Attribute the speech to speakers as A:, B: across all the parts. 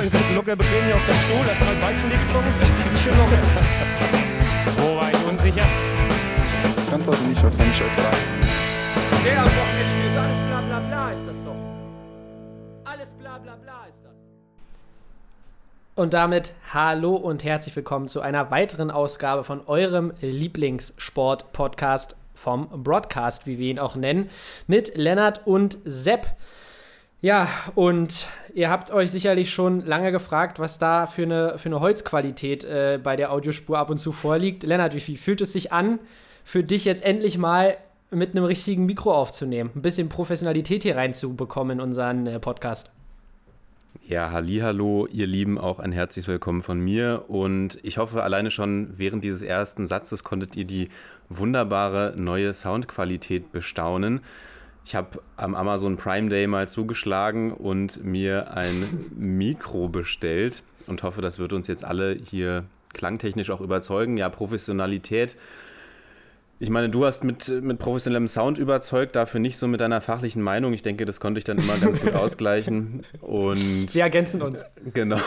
A: nicht. Hier locker bequem hier auf deinem Stuhl, hast mal Weizenlicht getrunken. Ist schön locker. Wo war ich unsicher?
B: Ich antworte nicht auf seine Frage.
A: Der am Wochenende ist alles bla bla bla ist das doch. Alles bla bla bla ist das.
C: Und damit hallo und herzlich willkommen zu einer weiteren Ausgabe von eurem Lieblingssport-Podcast vom Broadcast, wie wir ihn auch nennen, mit Lennart und Sepp. Ja, und ihr habt euch sicherlich schon lange gefragt, was da für eine, für eine Holzqualität äh, bei der Audiospur ab und zu vorliegt. Lennart, wie fühlt es sich an, für dich jetzt endlich mal mit einem richtigen Mikro aufzunehmen, ein bisschen Professionalität hier reinzubekommen in unseren äh, Podcast?
D: Ja, hallo, ihr Lieben, auch ein herzliches Willkommen von mir und ich hoffe alleine schon während dieses ersten Satzes konntet ihr die wunderbare neue Soundqualität bestaunen. Ich habe am Amazon Prime Day mal zugeschlagen und mir ein Mikro bestellt und hoffe, das wird uns jetzt alle hier klangtechnisch auch überzeugen. Ja, Professionalität ich meine, du hast mit, mit professionellem Sound überzeugt, dafür nicht so mit deiner fachlichen Meinung. Ich denke, das konnte ich dann immer ganz gut ausgleichen. Und
C: Wir ergänzen uns.
D: Genau.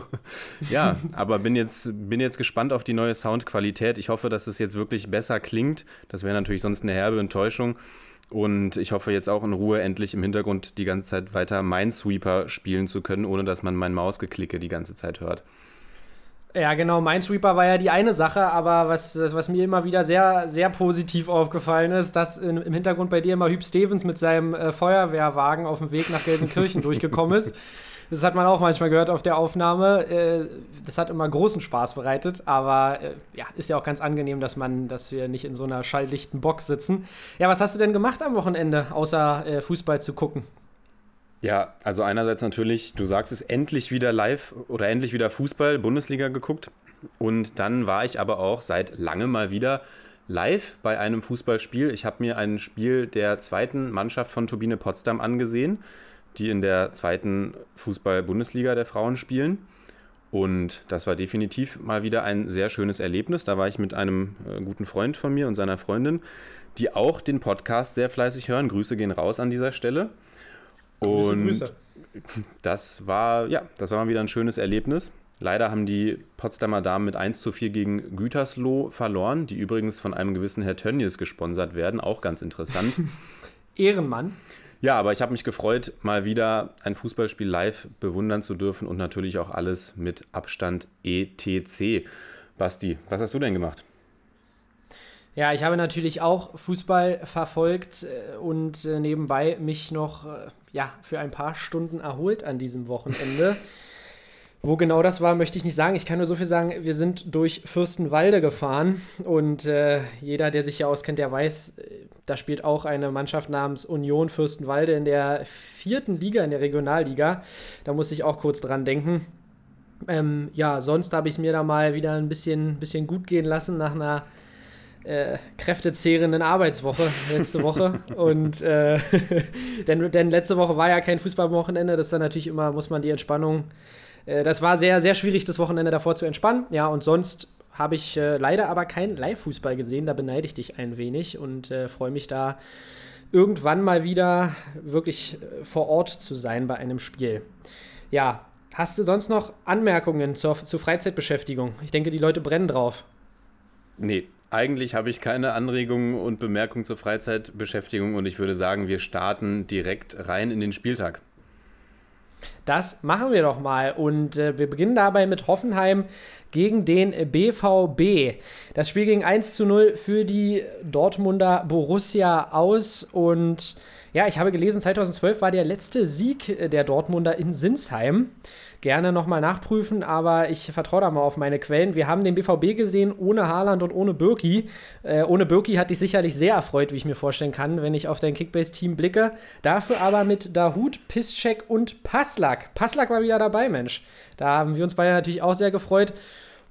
D: ja, aber bin jetzt, bin jetzt gespannt auf die neue Soundqualität. Ich hoffe, dass es jetzt wirklich besser klingt. Das wäre natürlich sonst eine herbe Enttäuschung. Und ich hoffe jetzt auch in Ruhe endlich im Hintergrund die ganze Zeit weiter Minesweeper spielen zu können, ohne dass man mein Mausgeklicke die ganze Zeit hört.
C: Ja, genau. Minesweeper war ja die eine Sache, aber was, was mir immer wieder sehr, sehr positiv aufgefallen ist, dass in, im Hintergrund bei dir immer Hüb Stevens mit seinem äh, Feuerwehrwagen auf dem Weg nach Gelsenkirchen durchgekommen ist. Das hat man auch manchmal gehört auf der Aufnahme. Äh, das hat immer großen Spaß bereitet, aber äh, ja, ist ja auch ganz angenehm, dass man, dass wir nicht in so einer schalldichten Box sitzen. Ja, was hast du denn gemacht am Wochenende, außer äh, Fußball zu gucken?
D: Ja, also einerseits natürlich, du sagst es, endlich wieder live oder endlich wieder Fußball, Bundesliga geguckt. Und dann war ich aber auch seit langem mal wieder live bei einem Fußballspiel. Ich habe mir ein Spiel der zweiten Mannschaft von Turbine Potsdam angesehen, die in der zweiten Fußball-Bundesliga der Frauen spielen. Und das war definitiv mal wieder ein sehr schönes Erlebnis. Da war ich mit einem äh, guten Freund von mir und seiner Freundin, die auch den Podcast sehr fleißig hören. Grüße gehen raus an dieser Stelle.
C: Grüße, und Grüße.
D: das war, ja, das war mal wieder ein schönes Erlebnis. Leider haben die Potsdamer Damen mit 1 zu 4 gegen Gütersloh verloren, die übrigens von einem gewissen Herr Tönnies gesponsert werden. Auch ganz interessant.
C: Ehrenmann.
D: Ja, aber ich habe mich gefreut, mal wieder ein Fußballspiel live bewundern zu dürfen und natürlich auch alles mit Abstand ETC. Basti, was hast du denn gemacht?
C: Ja, ich habe natürlich auch Fußball verfolgt äh, und äh, nebenbei mich noch äh, ja, für ein paar Stunden erholt an diesem Wochenende. Wo genau das war, möchte ich nicht sagen. Ich kann nur so viel sagen, wir sind durch Fürstenwalde gefahren und äh, jeder, der sich hier auskennt, der weiß, da spielt auch eine Mannschaft namens Union Fürstenwalde in der vierten Liga, in der Regionalliga. Da muss ich auch kurz dran denken. Ähm, ja, sonst habe ich es mir da mal wieder ein bisschen, bisschen gut gehen lassen nach einer äh, kräftezehrenden Arbeitswoche letzte Woche. und äh, denn, denn letzte Woche war ja kein Fußballwochenende, das ist dann natürlich immer, muss man die Entspannung. Äh, das war sehr, sehr schwierig, das Wochenende davor zu entspannen. Ja, und sonst habe ich äh, leider aber keinen Live-Fußball gesehen. Da beneide ich dich ein wenig und äh, freue mich da irgendwann mal wieder wirklich äh, vor Ort zu sein bei einem Spiel. Ja, hast du sonst noch Anmerkungen zur, zur Freizeitbeschäftigung? Ich denke, die Leute brennen drauf.
D: Nee, eigentlich habe ich keine Anregungen und Bemerkungen zur Freizeitbeschäftigung und ich würde sagen, wir starten direkt rein in den Spieltag.
C: Das machen wir doch mal. Und äh, wir beginnen dabei mit Hoffenheim gegen den BVB. Das Spiel ging 1 zu 0 für die Dortmunder Borussia aus. Und ja, ich habe gelesen, 2012 war der letzte Sieg der Dortmunder in Sinsheim gerne nochmal nachprüfen, aber ich vertraue da mal auf meine Quellen. Wir haben den BVB gesehen ohne Haaland und ohne Birki. Äh, ohne Birki hat dich sicherlich sehr erfreut, wie ich mir vorstellen kann, wenn ich auf dein Kickbase-Team blicke. Dafür aber mit Dahut, Piszczek und Passlack. Passlack war wieder dabei, Mensch. Da haben wir uns beide natürlich auch sehr gefreut.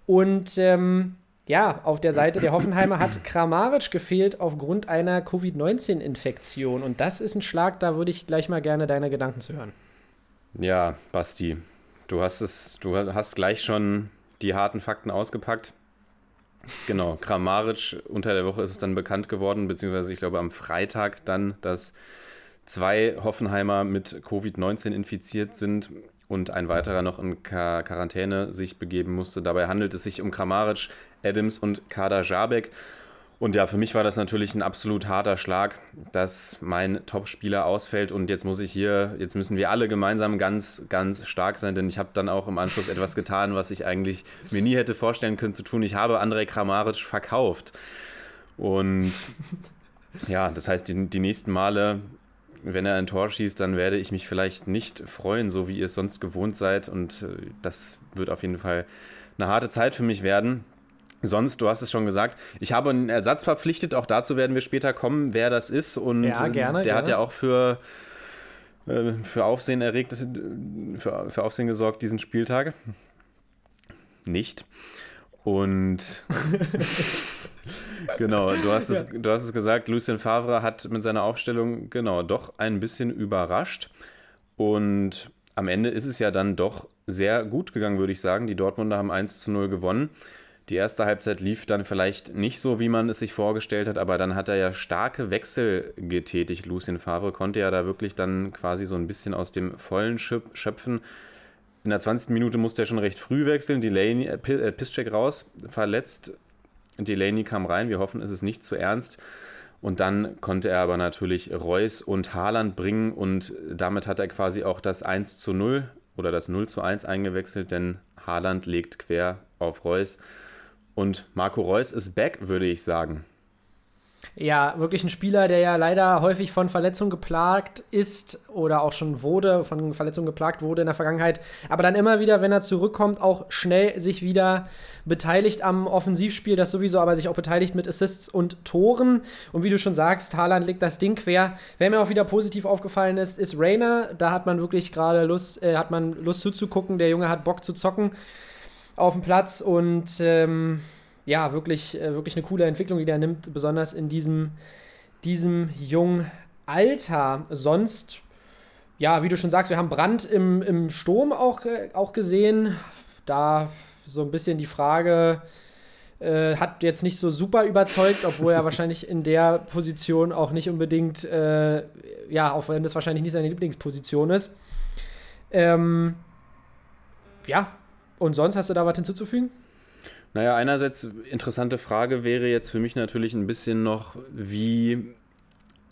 C: Und ähm, ja, auf der Seite der Hoffenheimer hat Kramaric gefehlt aufgrund einer Covid-19-Infektion. Und das ist ein Schlag, da würde ich gleich mal gerne deine Gedanken zu hören.
D: Ja, Basti, Du hast es, du hast gleich schon die harten Fakten ausgepackt. Genau, Kramaric, unter der Woche ist es dann bekannt geworden, beziehungsweise ich glaube am Freitag dann, dass zwei Hoffenheimer mit Covid-19 infiziert sind und ein weiterer noch in Quarantäne sich begeben musste. Dabei handelt es sich um Kramaric, Adams und Kader Jabek. Und ja, für mich war das natürlich ein absolut harter Schlag, dass mein Topspieler ausfällt. Und jetzt muss ich hier, jetzt müssen wir alle gemeinsam ganz, ganz stark sein, denn ich habe dann auch im Anschluss etwas getan, was ich eigentlich mir nie hätte vorstellen können zu tun. Ich habe Andrei Kramaric verkauft. Und ja, das heißt, die, die nächsten Male, wenn er ein Tor schießt, dann werde ich mich vielleicht nicht freuen, so wie ihr es sonst gewohnt seid. Und äh, das wird auf jeden Fall eine harte Zeit für mich werden. Sonst, du hast es schon gesagt, ich habe einen Ersatz verpflichtet, auch dazu werden wir später kommen, wer das ist. Und
C: ja, gerne,
D: der
C: gerne.
D: hat ja auch für, äh, für Aufsehen erregt, für, für Aufsehen gesorgt diesen Spieltag. Nicht. Und genau, du hast, es, du hast es gesagt, Lucien Favre hat mit seiner Aufstellung genau doch ein bisschen überrascht. Und am Ende ist es ja dann doch sehr gut gegangen, würde ich sagen. Die Dortmunder haben 1 zu 0 gewonnen. Die erste Halbzeit lief dann vielleicht nicht so, wie man es sich vorgestellt hat, aber dann hat er ja starke Wechsel getätigt. Lucien Favre konnte ja da wirklich dann quasi so ein bisschen aus dem Vollen schöpfen. In der 20. Minute musste er schon recht früh wechseln. Delaney, äh, Piszczek raus, verletzt. Delaney kam rein. Wir hoffen, es ist nicht zu ernst. Und dann konnte er aber natürlich Reus und Haaland bringen und damit hat er quasi auch das 1 zu 0 oder das 0 zu 1 eingewechselt, denn Haaland legt quer auf Reus. Und Marco Reus ist back, würde ich sagen.
C: Ja, wirklich ein Spieler, der ja leider häufig von Verletzungen geplagt ist oder auch schon wurde, von Verletzungen geplagt wurde in der Vergangenheit, aber dann immer wieder, wenn er zurückkommt, auch schnell sich wieder beteiligt am Offensivspiel, das sowieso aber sich auch beteiligt mit Assists und Toren. Und wie du schon sagst, Haaland legt das Ding quer. Wer mir auch wieder positiv aufgefallen ist, ist Rainer. Da hat man wirklich gerade Lust, äh, hat man Lust zuzugucken. Der Junge hat Bock zu zocken auf dem Platz und ähm, ja, wirklich, äh, wirklich eine coole Entwicklung, die der nimmt, besonders in diesem, diesem jungen Alter. Sonst, ja, wie du schon sagst, wir haben Brand im, im Sturm auch, äh, auch gesehen. Da so ein bisschen die Frage, äh, hat jetzt nicht so super überzeugt, obwohl er wahrscheinlich in der Position auch nicht unbedingt, äh, ja, auch wenn das wahrscheinlich nicht seine Lieblingsposition ist. Ähm, ja, und sonst hast du da was hinzuzufügen?
D: Naja, einerseits interessante Frage wäre jetzt für mich natürlich ein bisschen noch, wie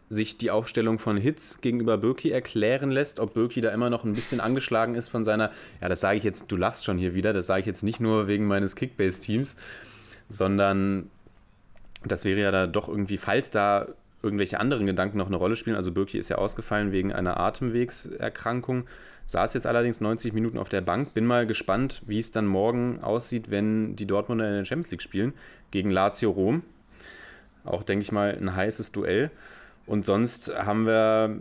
D: sich die Aufstellung von Hitz gegenüber Birki erklären lässt, ob Birki da immer noch ein bisschen angeschlagen ist von seiner, ja, das sage ich jetzt, du lachst schon hier wieder, das sage ich jetzt nicht nur wegen meines Kickbase-Teams, sondern das wäre ja da doch irgendwie, falls da irgendwelche anderen Gedanken noch eine Rolle spielen, also Birki ist ja ausgefallen wegen einer Atemwegserkrankung, Saß jetzt allerdings 90 Minuten auf der Bank. Bin mal gespannt, wie es dann morgen aussieht, wenn die Dortmunder in der Champions League spielen. Gegen Lazio Rom. Auch, denke ich mal, ein heißes Duell. Und sonst haben wir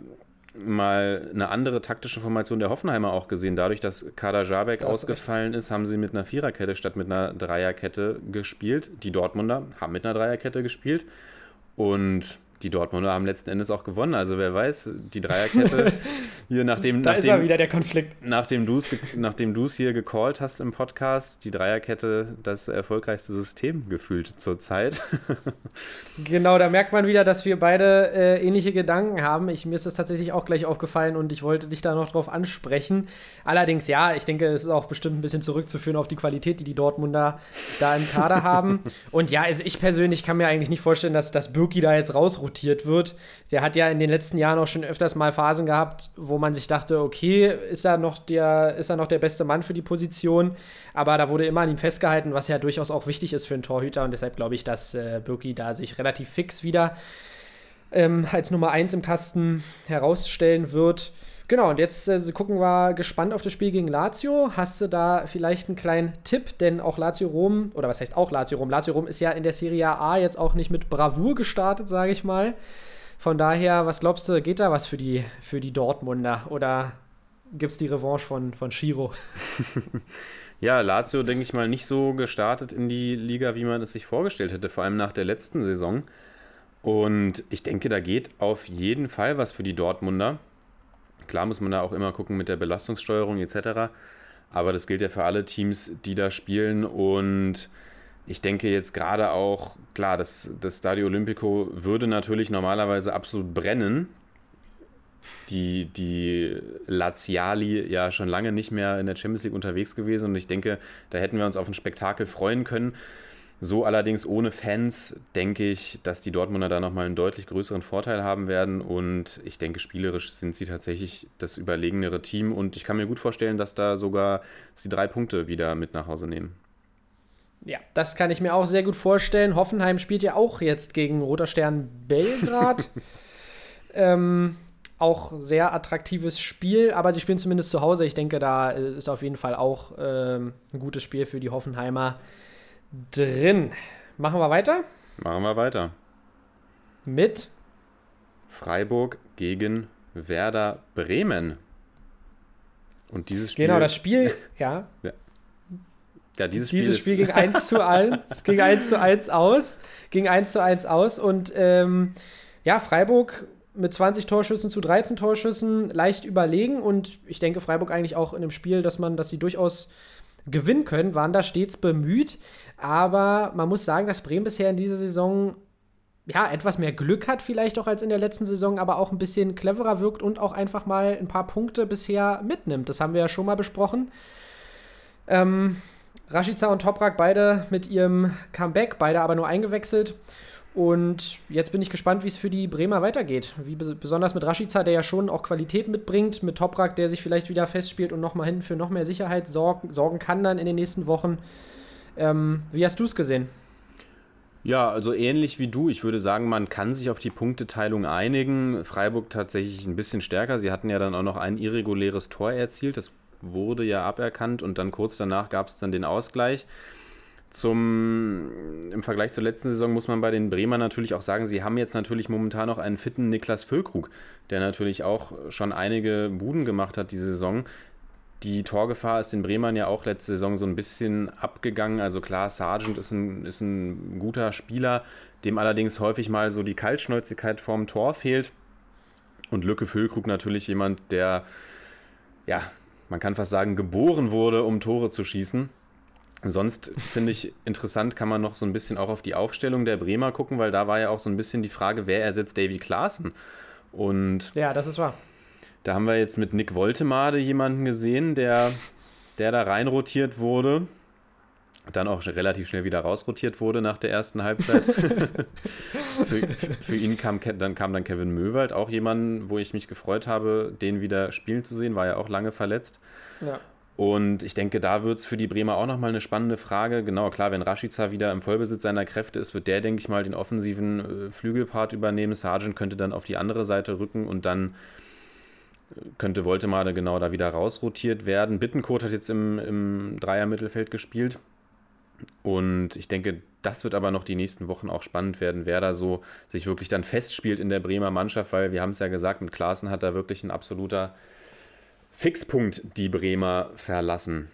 D: mal eine andere taktische Formation der Hoffenheimer auch gesehen. Dadurch, dass Kader Jabek ausgefallen ist, haben sie mit einer Viererkette statt mit einer Dreierkette gespielt. Die Dortmunder haben mit einer Dreierkette gespielt. Und die Dortmunder haben letzten Endes auch gewonnen. Also wer weiß, die Dreierkette hier nachdem
C: da
D: nachdem,
C: ist ja wieder der Konflikt.
D: Nachdem du es nachdem hier gecallt hast im Podcast, die Dreierkette das erfolgreichste System gefühlt zurzeit.
C: genau, da merkt man wieder, dass wir beide äh, ähnliche Gedanken haben. Ich, mir ist das tatsächlich auch gleich aufgefallen und ich wollte dich da noch drauf ansprechen. Allerdings ja, ich denke, es ist auch bestimmt ein bisschen zurückzuführen auf die Qualität, die die Dortmunder da im Kader haben. Und ja, also ich persönlich kann mir eigentlich nicht vorstellen, dass das Birki da jetzt rausruht diskutiert wird. Der hat ja in den letzten Jahren auch schon öfters mal Phasen gehabt, wo man sich dachte, okay, ist er noch der, ist er noch der beste Mann für die Position? Aber da wurde immer an ihm festgehalten, was ja durchaus auch wichtig ist für einen Torhüter. Und deshalb glaube ich, dass äh, Birki da sich relativ fix wieder ähm, als Nummer 1 im Kasten herausstellen wird. Genau, und jetzt äh, gucken wir gespannt auf das Spiel gegen Lazio. Hast du da vielleicht einen kleinen Tipp? Denn auch Lazio Rom, oder was heißt auch Lazio Rom? Lazio Rom ist ja in der Serie A jetzt auch nicht mit Bravour gestartet, sage ich mal. Von daher, was glaubst du, geht da was für die, für die Dortmunder? Oder gibt es die Revanche von, von Shiro?
D: ja, Lazio, denke ich mal, nicht so gestartet in die Liga, wie man es sich vorgestellt hätte, vor allem nach der letzten Saison. Und ich denke, da geht auf jeden Fall was für die Dortmunder. Klar muss man da auch immer gucken mit der Belastungssteuerung etc. Aber das gilt ja für alle Teams, die da spielen. Und ich denke jetzt gerade auch, klar, das, das Stadio Olimpico würde natürlich normalerweise absolut brennen. Die, die Laziali ja schon lange nicht mehr in der Champions League unterwegs gewesen und ich denke, da hätten wir uns auf ein Spektakel freuen können. So allerdings ohne Fans denke ich, dass die Dortmunder da nochmal einen deutlich größeren Vorteil haben werden und ich denke, spielerisch sind sie tatsächlich das überlegenere Team und ich kann mir gut vorstellen, dass da sogar sie drei Punkte wieder mit nach Hause nehmen.
C: Ja, das kann ich mir auch sehr gut vorstellen. Hoffenheim spielt ja auch jetzt gegen Roter Stern Belgrad. ähm, auch sehr attraktives Spiel, aber sie spielen zumindest zu Hause. Ich denke, da ist auf jeden Fall auch ähm, ein gutes Spiel für die Hoffenheimer drin. Machen wir weiter?
D: Machen wir weiter.
C: Mit
D: Freiburg gegen Werder Bremen. Und dieses Spiel.
C: Genau, das Spiel, ja.
D: ja. Ja, dieses,
C: dieses Spiel, Spiel ging 1 zu 1, ging 1 zu 1 aus, ging 1 zu 1 aus und ähm, ja, Freiburg mit 20 Torschüssen zu 13 Torschüssen leicht überlegen und ich denke Freiburg eigentlich auch in dem Spiel, dass man, dass sie durchaus gewinnen können, waren da stets bemüht, aber man muss sagen, dass Bremen bisher in dieser Saison ja, etwas mehr Glück hat vielleicht auch als in der letzten Saison, aber auch ein bisschen cleverer wirkt und auch einfach mal ein paar Punkte bisher mitnimmt. Das haben wir ja schon mal besprochen. Ähm, Rashica und Toprak beide mit ihrem Comeback, beide aber nur eingewechselt. Und jetzt bin ich gespannt, wie es für die Bremer weitergeht. Wie besonders mit Rashica, der ja schon auch Qualität mitbringt, mit Toprak, der sich vielleicht wieder festspielt und nochmal hinten für noch mehr Sicherheit sorgen, sorgen kann dann in den nächsten Wochen. Ähm, wie hast du es gesehen?
D: Ja, also ähnlich wie du. Ich würde sagen, man kann sich auf die Punkteteilung einigen. Freiburg tatsächlich ein bisschen stärker. Sie hatten ja dann auch noch ein irreguläres Tor erzielt. Das wurde ja aberkannt und dann kurz danach gab es dann den Ausgleich. Zum, Im Vergleich zur letzten Saison muss man bei den Bremer natürlich auch sagen, sie haben jetzt natürlich momentan noch einen fitten Niklas Füllkrug, der natürlich auch schon einige Buden gemacht hat diese Saison. Die Torgefahr ist den Bremern ja auch letzte Saison so ein bisschen abgegangen. Also klar, Sargent ist ein, ist ein guter Spieler, dem allerdings häufig mal so die Kaltschnäuzigkeit vorm Tor fehlt. Und Lücke Füllkrug natürlich jemand, der ja man kann fast sagen, geboren wurde, um Tore zu schießen. Sonst finde ich interessant, kann man noch so ein bisschen auch auf die Aufstellung der Bremer gucken, weil da war ja auch so ein bisschen die Frage, wer ersetzt Davy Klaassen? Und
C: ja, das ist wahr.
D: Da haben wir jetzt mit Nick Woltemade jemanden gesehen, der, der da reinrotiert wurde dann auch relativ schnell wieder rausrotiert wurde nach der ersten Halbzeit. für, für, ihn kam dann, kam dann Kevin Möwald, auch jemand, wo ich mich gefreut habe, den wieder spielen zu sehen, war ja auch lange verletzt. Ja. Und ich denke, da wird es für die Bremer auch nochmal eine spannende Frage. Genau, klar, wenn Rashica wieder im Vollbesitz seiner Kräfte ist, wird der, denke ich mal, den offensiven äh, Flügelpart übernehmen. Sargent könnte dann auf die andere Seite rücken und dann könnte Woltemade genau da wieder rausrotiert werden. Bittenkurt hat jetzt im, im Dreier-Mittelfeld gespielt. Und ich denke, das wird aber noch die nächsten Wochen auch spannend werden, wer da so sich wirklich dann festspielt in der Bremer Mannschaft, weil wir haben es ja gesagt, mit Klaassen hat da wirklich ein absoluter Fixpunkt die Bremer verlassen.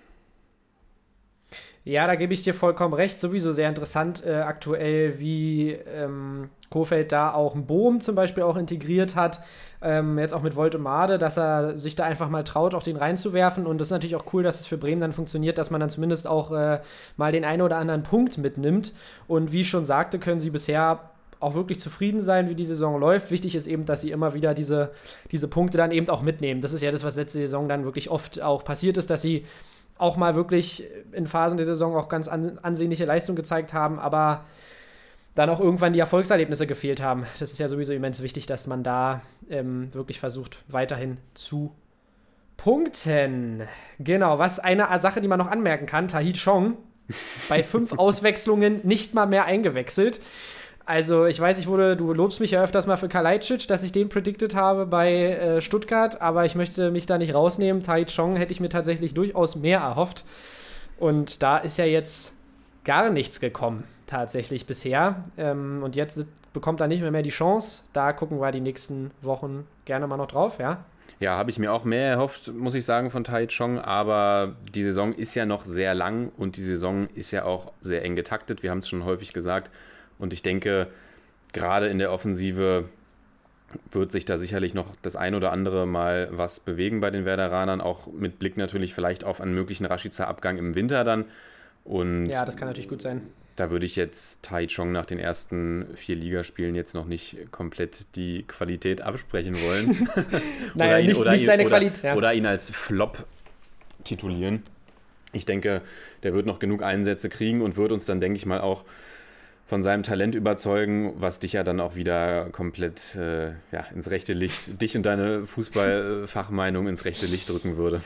C: Ja, da gebe ich dir vollkommen recht. Sowieso sehr interessant äh, aktuell, wie ähm, Kofeld da auch einen Boom zum Beispiel auch integriert hat. Ähm, jetzt auch mit Voltemade, dass er sich da einfach mal traut, auch den reinzuwerfen. Und das ist natürlich auch cool, dass es für Bremen dann funktioniert, dass man dann zumindest auch äh, mal den einen oder anderen Punkt mitnimmt. Und wie ich schon sagte, können sie bisher auch wirklich zufrieden sein, wie die Saison läuft. Wichtig ist eben, dass sie immer wieder diese, diese Punkte dann eben auch mitnehmen. Das ist ja das, was letzte Saison dann wirklich oft auch passiert ist, dass sie auch mal wirklich in Phasen der Saison auch ganz an, ansehnliche Leistung gezeigt haben, aber dann auch irgendwann die Erfolgserlebnisse gefehlt haben. Das ist ja sowieso immens wichtig, dass man da ähm, wirklich versucht, weiterhin zu punkten. Genau, was eine Sache, die man noch anmerken kann, Tahit Chong bei fünf Auswechslungen nicht mal mehr eingewechselt. Also, ich weiß, ich wurde, du lobst mich ja öfters mal für Kalajdzic, dass ich den predicted habe bei äh, Stuttgart, aber ich möchte mich da nicht rausnehmen. Tai Chong hätte ich mir tatsächlich durchaus mehr erhofft. Und da ist ja jetzt gar nichts gekommen, tatsächlich bisher. Ähm, und jetzt bekommt er nicht mehr, mehr die Chance. Da gucken wir die nächsten Wochen gerne mal noch drauf, ja.
D: Ja, habe ich mir auch mehr erhofft, muss ich sagen, von Tai Chong. Aber die Saison ist ja noch sehr lang und die Saison ist ja auch sehr eng getaktet. Wir haben es schon häufig gesagt. Und ich denke, gerade in der Offensive wird sich da sicherlich noch das ein oder andere Mal was bewegen bei den Werderanern, auch mit Blick natürlich vielleicht auf einen möglichen Rashica-Abgang im Winter dann. Und
C: ja, das kann natürlich gut sein.
D: da würde ich jetzt Tai Chong nach den ersten vier Ligaspielen jetzt noch nicht komplett die Qualität absprechen wollen.
C: naja,
D: ihn,
C: nicht, nicht
D: ihn,
C: seine
D: oder,
C: Qualität. Ja.
D: Oder ihn als Flop titulieren. Ich denke, der wird noch genug Einsätze kriegen und wird uns dann, denke ich mal, auch von seinem Talent überzeugen, was dich ja dann auch wieder komplett äh, ja, ins rechte Licht, dich und deine Fußballfachmeinung ins rechte Licht drücken würde.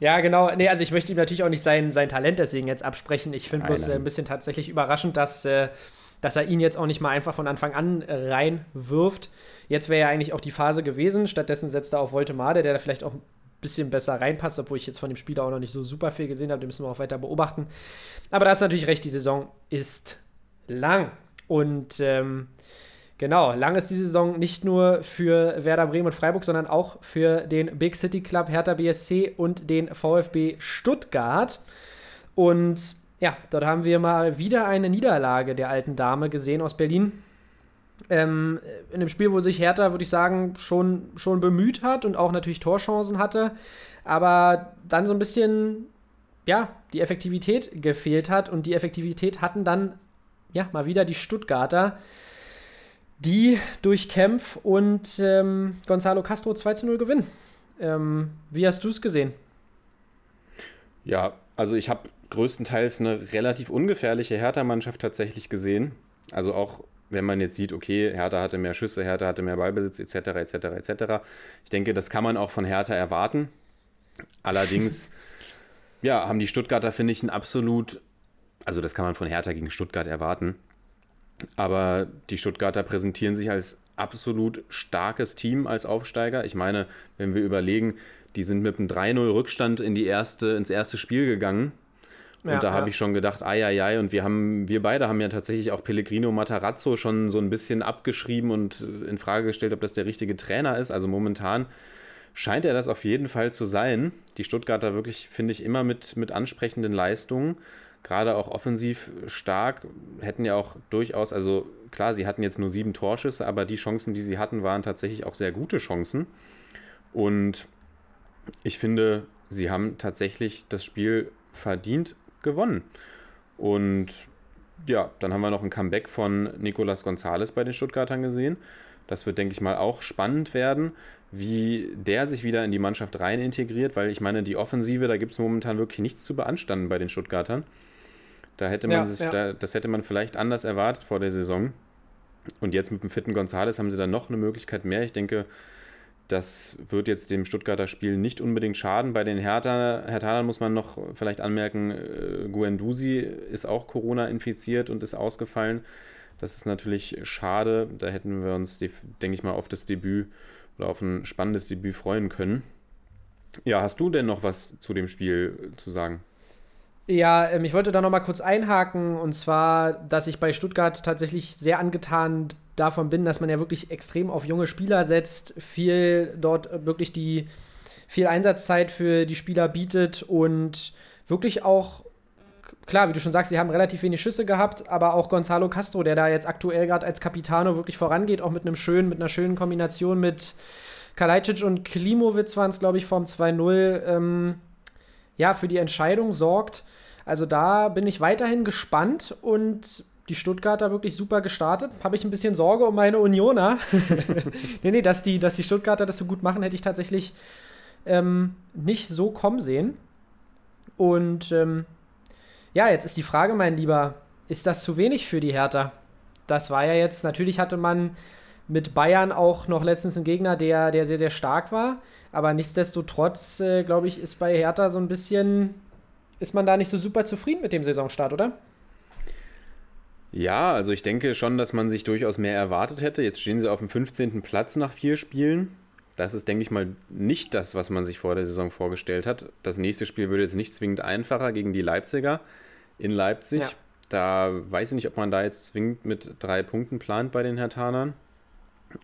C: Ja, genau. Nee, also ich möchte ihm natürlich auch nicht sein, sein Talent deswegen jetzt absprechen. Ich finde bloß äh, ein bisschen tatsächlich überraschend, dass, äh, dass er ihn jetzt auch nicht mal einfach von Anfang an reinwirft. Jetzt wäre ja eigentlich auch die Phase gewesen. Stattdessen setzt er auf Voltemade, der da vielleicht auch bisschen besser reinpasst, obwohl ich jetzt von dem Spieler auch noch nicht so super viel gesehen habe. Den müssen wir auch weiter beobachten. Aber da ist natürlich recht, die Saison ist lang. Und ähm, Genau, lang ist die Saison nicht nur für Werder Bremen und Freiburg, sondern auch für den Big City Club Hertha BSC und den VfB Stuttgart. Und ja, dort haben wir mal wieder eine Niederlage der alten Dame gesehen aus Berlin. Ähm, in einem Spiel, wo sich Hertha, würde ich sagen, schon, schon bemüht hat und auch natürlich Torchancen hatte, aber dann so ein bisschen, ja, die Effektivität gefehlt hat und die Effektivität hatten dann, ja, mal wieder die Stuttgarter die durch Kempf und ähm, Gonzalo Castro 2 zu 0 gewinnen. Ähm, wie hast du es gesehen?
D: Ja, also ich habe größtenteils eine relativ ungefährliche Hertha-Mannschaft tatsächlich gesehen. Also auch wenn man jetzt sieht, okay, Hertha hatte mehr Schüsse, Hertha hatte mehr Ballbesitz, etc., etc., etc. Ich denke, das kann man auch von Hertha erwarten. Allerdings, ja, haben die Stuttgarter, finde ich, ein absolut, also das kann man von Hertha gegen Stuttgart erwarten. Aber die Stuttgarter präsentieren sich als absolut starkes Team als Aufsteiger. Ich meine, wenn wir überlegen, die sind mit einem 3-0 Rückstand in die erste, ins erste Spiel gegangen. Und ja, da habe ja. ich schon gedacht, ai, ai, ai. Und wir haben, wir beide haben ja tatsächlich auch Pellegrino Matarazzo schon so ein bisschen abgeschrieben und in Frage gestellt, ob das der richtige Trainer ist. Also momentan scheint er das auf jeden Fall zu sein. Die Stuttgarter wirklich, finde ich, immer mit, mit ansprechenden Leistungen gerade auch offensiv stark, hätten ja auch durchaus, also klar, sie hatten jetzt nur sieben Torschüsse, aber die Chancen, die sie hatten, waren tatsächlich auch sehr gute Chancen. Und ich finde, sie haben tatsächlich das Spiel verdient gewonnen. Und ja, dann haben wir noch ein Comeback von Nicolas Gonzalez bei den Stuttgartern gesehen. Das wird, denke ich mal, auch spannend werden, wie der sich wieder in die Mannschaft rein integriert, weil ich meine, die Offensive, da gibt es momentan wirklich nichts zu beanstanden bei den Stuttgartern. Da hätte man ja, sich, ja. Da, das hätte man vielleicht anders erwartet vor der Saison. Und jetzt mit dem fitten Gonzales haben sie dann noch eine Möglichkeit mehr. Ich denke, das wird jetzt dem Stuttgarter Spiel nicht unbedingt schaden. Bei den Hertha, Herthanern muss man noch vielleicht anmerken, äh, ist auch Corona infiziert und ist ausgefallen. Das ist natürlich schade. Da hätten wir uns, denke ich mal, auf das Debüt oder auf ein spannendes Debüt freuen können. Ja, hast du denn noch was zu dem Spiel zu sagen?
C: Ja, ähm, ich wollte da noch mal kurz einhaken und zwar, dass ich bei Stuttgart tatsächlich sehr angetan davon bin, dass man ja wirklich extrem auf junge Spieler setzt, viel dort wirklich die viel Einsatzzeit für die Spieler bietet und wirklich auch klar, wie du schon sagst, sie haben relativ wenig Schüsse gehabt, aber auch Gonzalo Castro, der da jetzt aktuell gerade als Capitano wirklich vorangeht, auch mit einem schönen, mit einer schönen Kombination mit Kalajdzic und Klimowitz waren es, glaube ich, vorm 2-0. Ähm, ja, für die Entscheidung sorgt. Also da bin ich weiterhin gespannt und die Stuttgarter wirklich super gestartet. Habe ich ein bisschen Sorge um meine Unioner. nee, nee, dass die, dass die Stuttgarter das so gut machen, hätte ich tatsächlich ähm, nicht so kommen sehen. Und ähm, ja, jetzt ist die Frage, mein Lieber, ist das zu wenig für die Hertha? Das war ja jetzt, natürlich hatte man mit Bayern auch noch letztens ein Gegner, der, der sehr, sehr stark war. Aber nichtsdestotrotz, äh, glaube ich, ist bei Hertha so ein bisschen, ist man da nicht so super zufrieden mit dem Saisonstart, oder?
D: Ja, also ich denke schon, dass man sich durchaus mehr erwartet hätte. Jetzt stehen sie auf dem 15. Platz nach vier Spielen. Das ist, denke ich mal, nicht das, was man sich vor der Saison vorgestellt hat. Das nächste Spiel würde jetzt nicht zwingend einfacher gegen die Leipziger in Leipzig. Ja. Da weiß ich nicht, ob man da jetzt zwingend mit drei Punkten plant bei den Hertanern.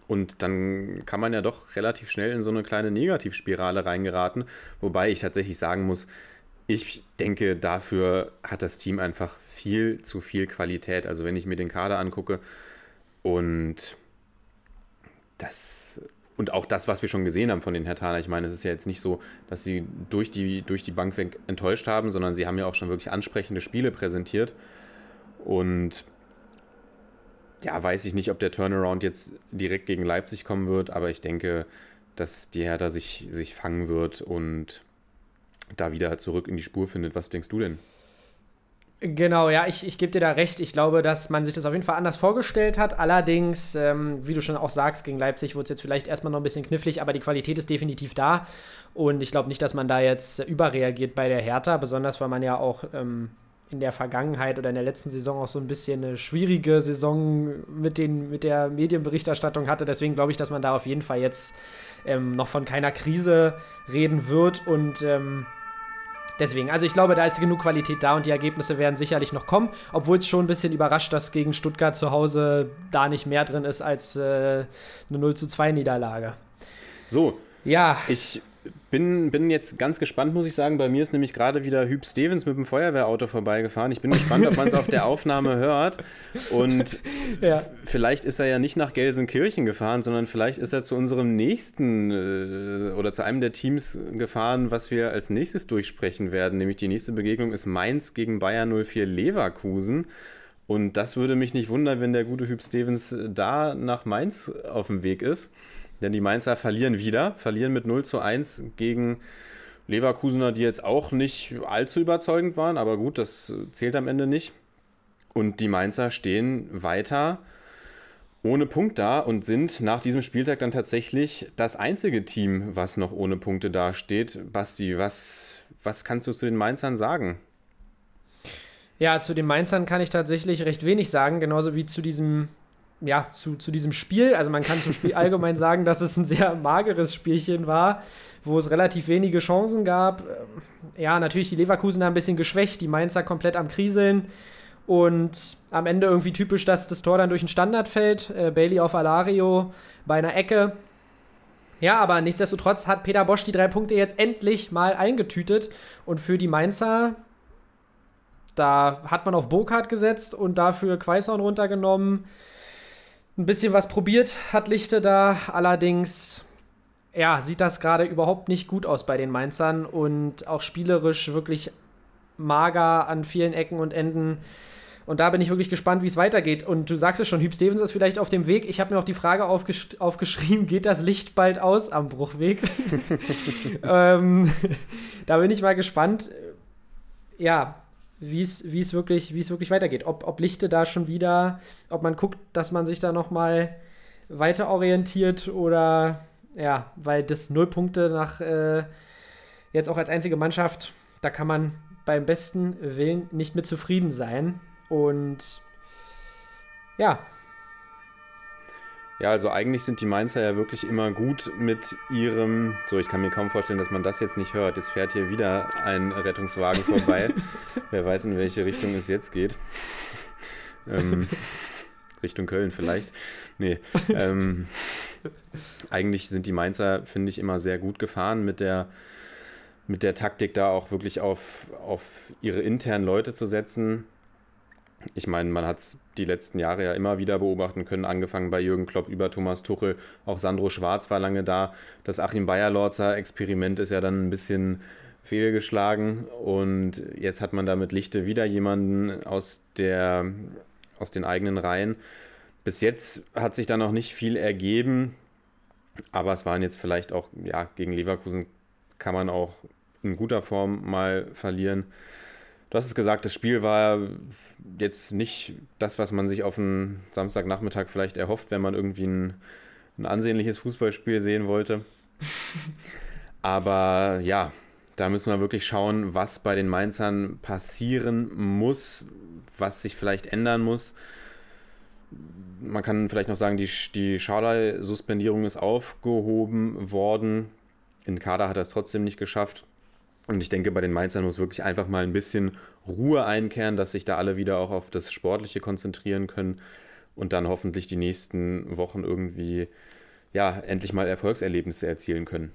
D: Und dann kann man ja doch relativ schnell in so eine kleine Negativspirale reingeraten. Wobei ich tatsächlich sagen muss, ich denke, dafür hat das Team einfach viel zu viel Qualität. Also wenn ich mir den Kader angucke und das und auch das, was wir schon gesehen haben von den Herthaner. Ich meine, es ist ja jetzt nicht so, dass sie durch die, durch die Bank weg enttäuscht haben, sondern sie haben ja auch schon wirklich ansprechende Spiele präsentiert. Und ja, weiß ich nicht, ob der Turnaround jetzt direkt gegen Leipzig kommen wird, aber ich denke, dass die Hertha sich, sich fangen wird und da wieder zurück in die Spur findet. Was denkst du denn?
C: Genau, ja, ich, ich gebe dir da recht. Ich glaube, dass man sich das auf jeden Fall anders vorgestellt hat. Allerdings, ähm, wie du schon auch sagst, gegen Leipzig wurde es jetzt vielleicht erstmal noch ein bisschen knifflig, aber die Qualität ist definitiv da. Und ich glaube nicht, dass man da jetzt überreagiert bei der Hertha, besonders weil man ja auch ähm, in der Vergangenheit oder in der letzten Saison auch so ein bisschen eine schwierige Saison mit, den, mit der Medienberichterstattung hatte. Deswegen glaube ich, dass man da auf jeden Fall jetzt ähm, noch von keiner Krise reden wird und ähm, Deswegen, also ich glaube, da ist genug Qualität da und die Ergebnisse werden sicherlich noch kommen, obwohl es schon ein bisschen überrascht, dass gegen Stuttgart zu Hause da nicht mehr drin ist als äh, eine 0 zu 2 Niederlage.
D: So, ja. Ich bin, bin jetzt ganz gespannt, muss ich sagen. Bei mir ist nämlich gerade wieder Hüb Stevens mit dem Feuerwehrauto vorbeigefahren. Ich bin gespannt, ob man es auf der Aufnahme hört. Und ja. vielleicht ist er ja nicht nach Gelsenkirchen gefahren, sondern vielleicht ist er zu unserem nächsten äh, oder zu einem der Teams gefahren, was wir als nächstes durchsprechen werden. Nämlich die nächste Begegnung ist Mainz gegen Bayern 04 Leverkusen. Und das würde mich nicht wundern, wenn der gute Hüb Stevens da nach Mainz auf dem Weg ist. Denn die Mainzer verlieren wieder, verlieren mit 0 zu 1 gegen Leverkusener, die jetzt auch nicht allzu überzeugend waren, aber gut, das zählt am Ende nicht. Und die Mainzer stehen weiter ohne Punkt da und sind nach diesem Spieltag dann tatsächlich das einzige Team, was noch ohne Punkte dasteht. Basti, was, was kannst du zu den Mainzern sagen?
C: Ja, zu den Mainzern kann ich tatsächlich recht wenig sagen, genauso wie zu diesem ja, zu, zu diesem Spiel. Also man kann zum Spiel allgemein sagen, dass es ein sehr mageres Spielchen war, wo es relativ wenige Chancen gab. Ähm, ja, natürlich die Leverkusen ein bisschen geschwächt, die Mainzer komplett am Kriseln. Und am Ende irgendwie typisch, dass das Tor dann durch den Standard fällt. Äh, Bailey auf Alario bei einer Ecke. Ja, aber nichtsdestotrotz hat Peter Bosch die drei Punkte jetzt endlich mal eingetütet. Und für die Mainzer, da hat man auf Burkhardt gesetzt und dafür Quaison runtergenommen ein bisschen was probiert hat Lichte da. Allerdings, ja, sieht das gerade überhaupt nicht gut aus bei den Mainzern und auch spielerisch wirklich mager an vielen Ecken und Enden. Und da bin ich wirklich gespannt, wie es weitergeht. Und du sagst es schon, Hüb Stevens ist vielleicht auf dem Weg. Ich habe mir auch die Frage aufgesch aufgeschrieben, geht das Licht bald aus am Bruchweg? ähm, da bin ich mal gespannt. Ja, wie es wirklich, wirklich weitergeht. Ob, ob Lichte da schon wieder, ob man guckt, dass man sich da nochmal weiter orientiert oder ja, weil das Null Punkte nach äh, jetzt auch als einzige Mannschaft, da kann man beim besten Willen nicht mit zufrieden sein. Und ja,
D: ja, also eigentlich sind die Mainzer ja wirklich immer gut mit ihrem. So, ich kann mir kaum vorstellen, dass man das jetzt nicht hört. Jetzt fährt hier wieder ein Rettungswagen vorbei. Wer weiß, in welche Richtung es jetzt geht. Ähm, Richtung Köln vielleicht. Nee. Ähm, eigentlich sind die Mainzer, finde ich, immer sehr gut gefahren mit der, mit der Taktik, da auch wirklich auf, auf ihre internen Leute zu setzen ich meine, man hat es die letzten Jahre ja immer wieder beobachten können, angefangen bei Jürgen Klopp über Thomas Tuchel. Auch Sandro Schwarz war lange da. Das Achim Bayerlorzer Experiment ist ja dann ein bisschen fehlgeschlagen und jetzt hat man da mit Lichte wieder jemanden aus, der, aus den eigenen Reihen. Bis jetzt hat sich da noch nicht viel ergeben, aber es waren jetzt vielleicht auch, ja, gegen Leverkusen kann man auch in guter Form mal verlieren. Du hast es gesagt, das Spiel war jetzt nicht das, was man sich auf einen Samstagnachmittag vielleicht erhofft, wenn man irgendwie ein, ein ansehnliches Fußballspiel sehen wollte. Aber ja, da müssen wir wirklich schauen, was bei den Mainzern passieren muss, was sich vielleicht ändern muss. Man kann vielleicht noch sagen, die, die Schadai-Suspendierung ist aufgehoben worden. In Kader hat er es trotzdem nicht geschafft. Und ich denke, bei den Mainzern muss wirklich einfach mal ein bisschen Ruhe einkehren, dass sich da alle wieder auch auf das Sportliche konzentrieren können und dann hoffentlich die nächsten Wochen irgendwie ja endlich mal Erfolgserlebnisse erzielen können.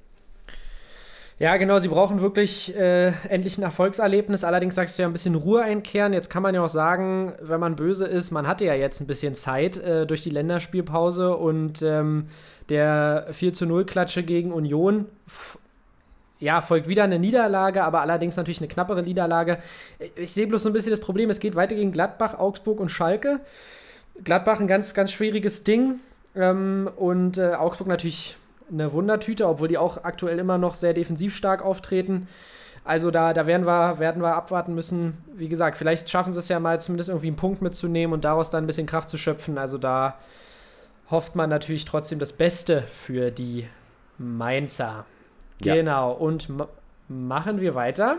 C: Ja, genau, sie brauchen wirklich äh, endlich ein Erfolgserlebnis. Allerdings sagst du ja ein bisschen Ruhe einkehren. Jetzt kann man ja auch sagen, wenn man böse ist, man hatte ja jetzt ein bisschen Zeit äh, durch die Länderspielpause und ähm, der 4 zu 0 Klatsche gegen Union ja, folgt wieder eine Niederlage, aber allerdings natürlich eine knappere Niederlage. Ich sehe bloß so ein bisschen das Problem, es geht weiter gegen Gladbach, Augsburg und Schalke. Gladbach ein ganz, ganz schwieriges Ding ähm, und äh, Augsburg natürlich eine Wundertüte, obwohl die auch aktuell immer noch sehr defensiv stark auftreten. Also da, da werden, wir, werden wir abwarten müssen. Wie gesagt, vielleicht schaffen sie es ja mal zumindest irgendwie einen Punkt mitzunehmen und daraus dann ein bisschen Kraft zu schöpfen. Also da hofft man natürlich trotzdem das Beste für die Mainzer. Genau, und ma machen wir weiter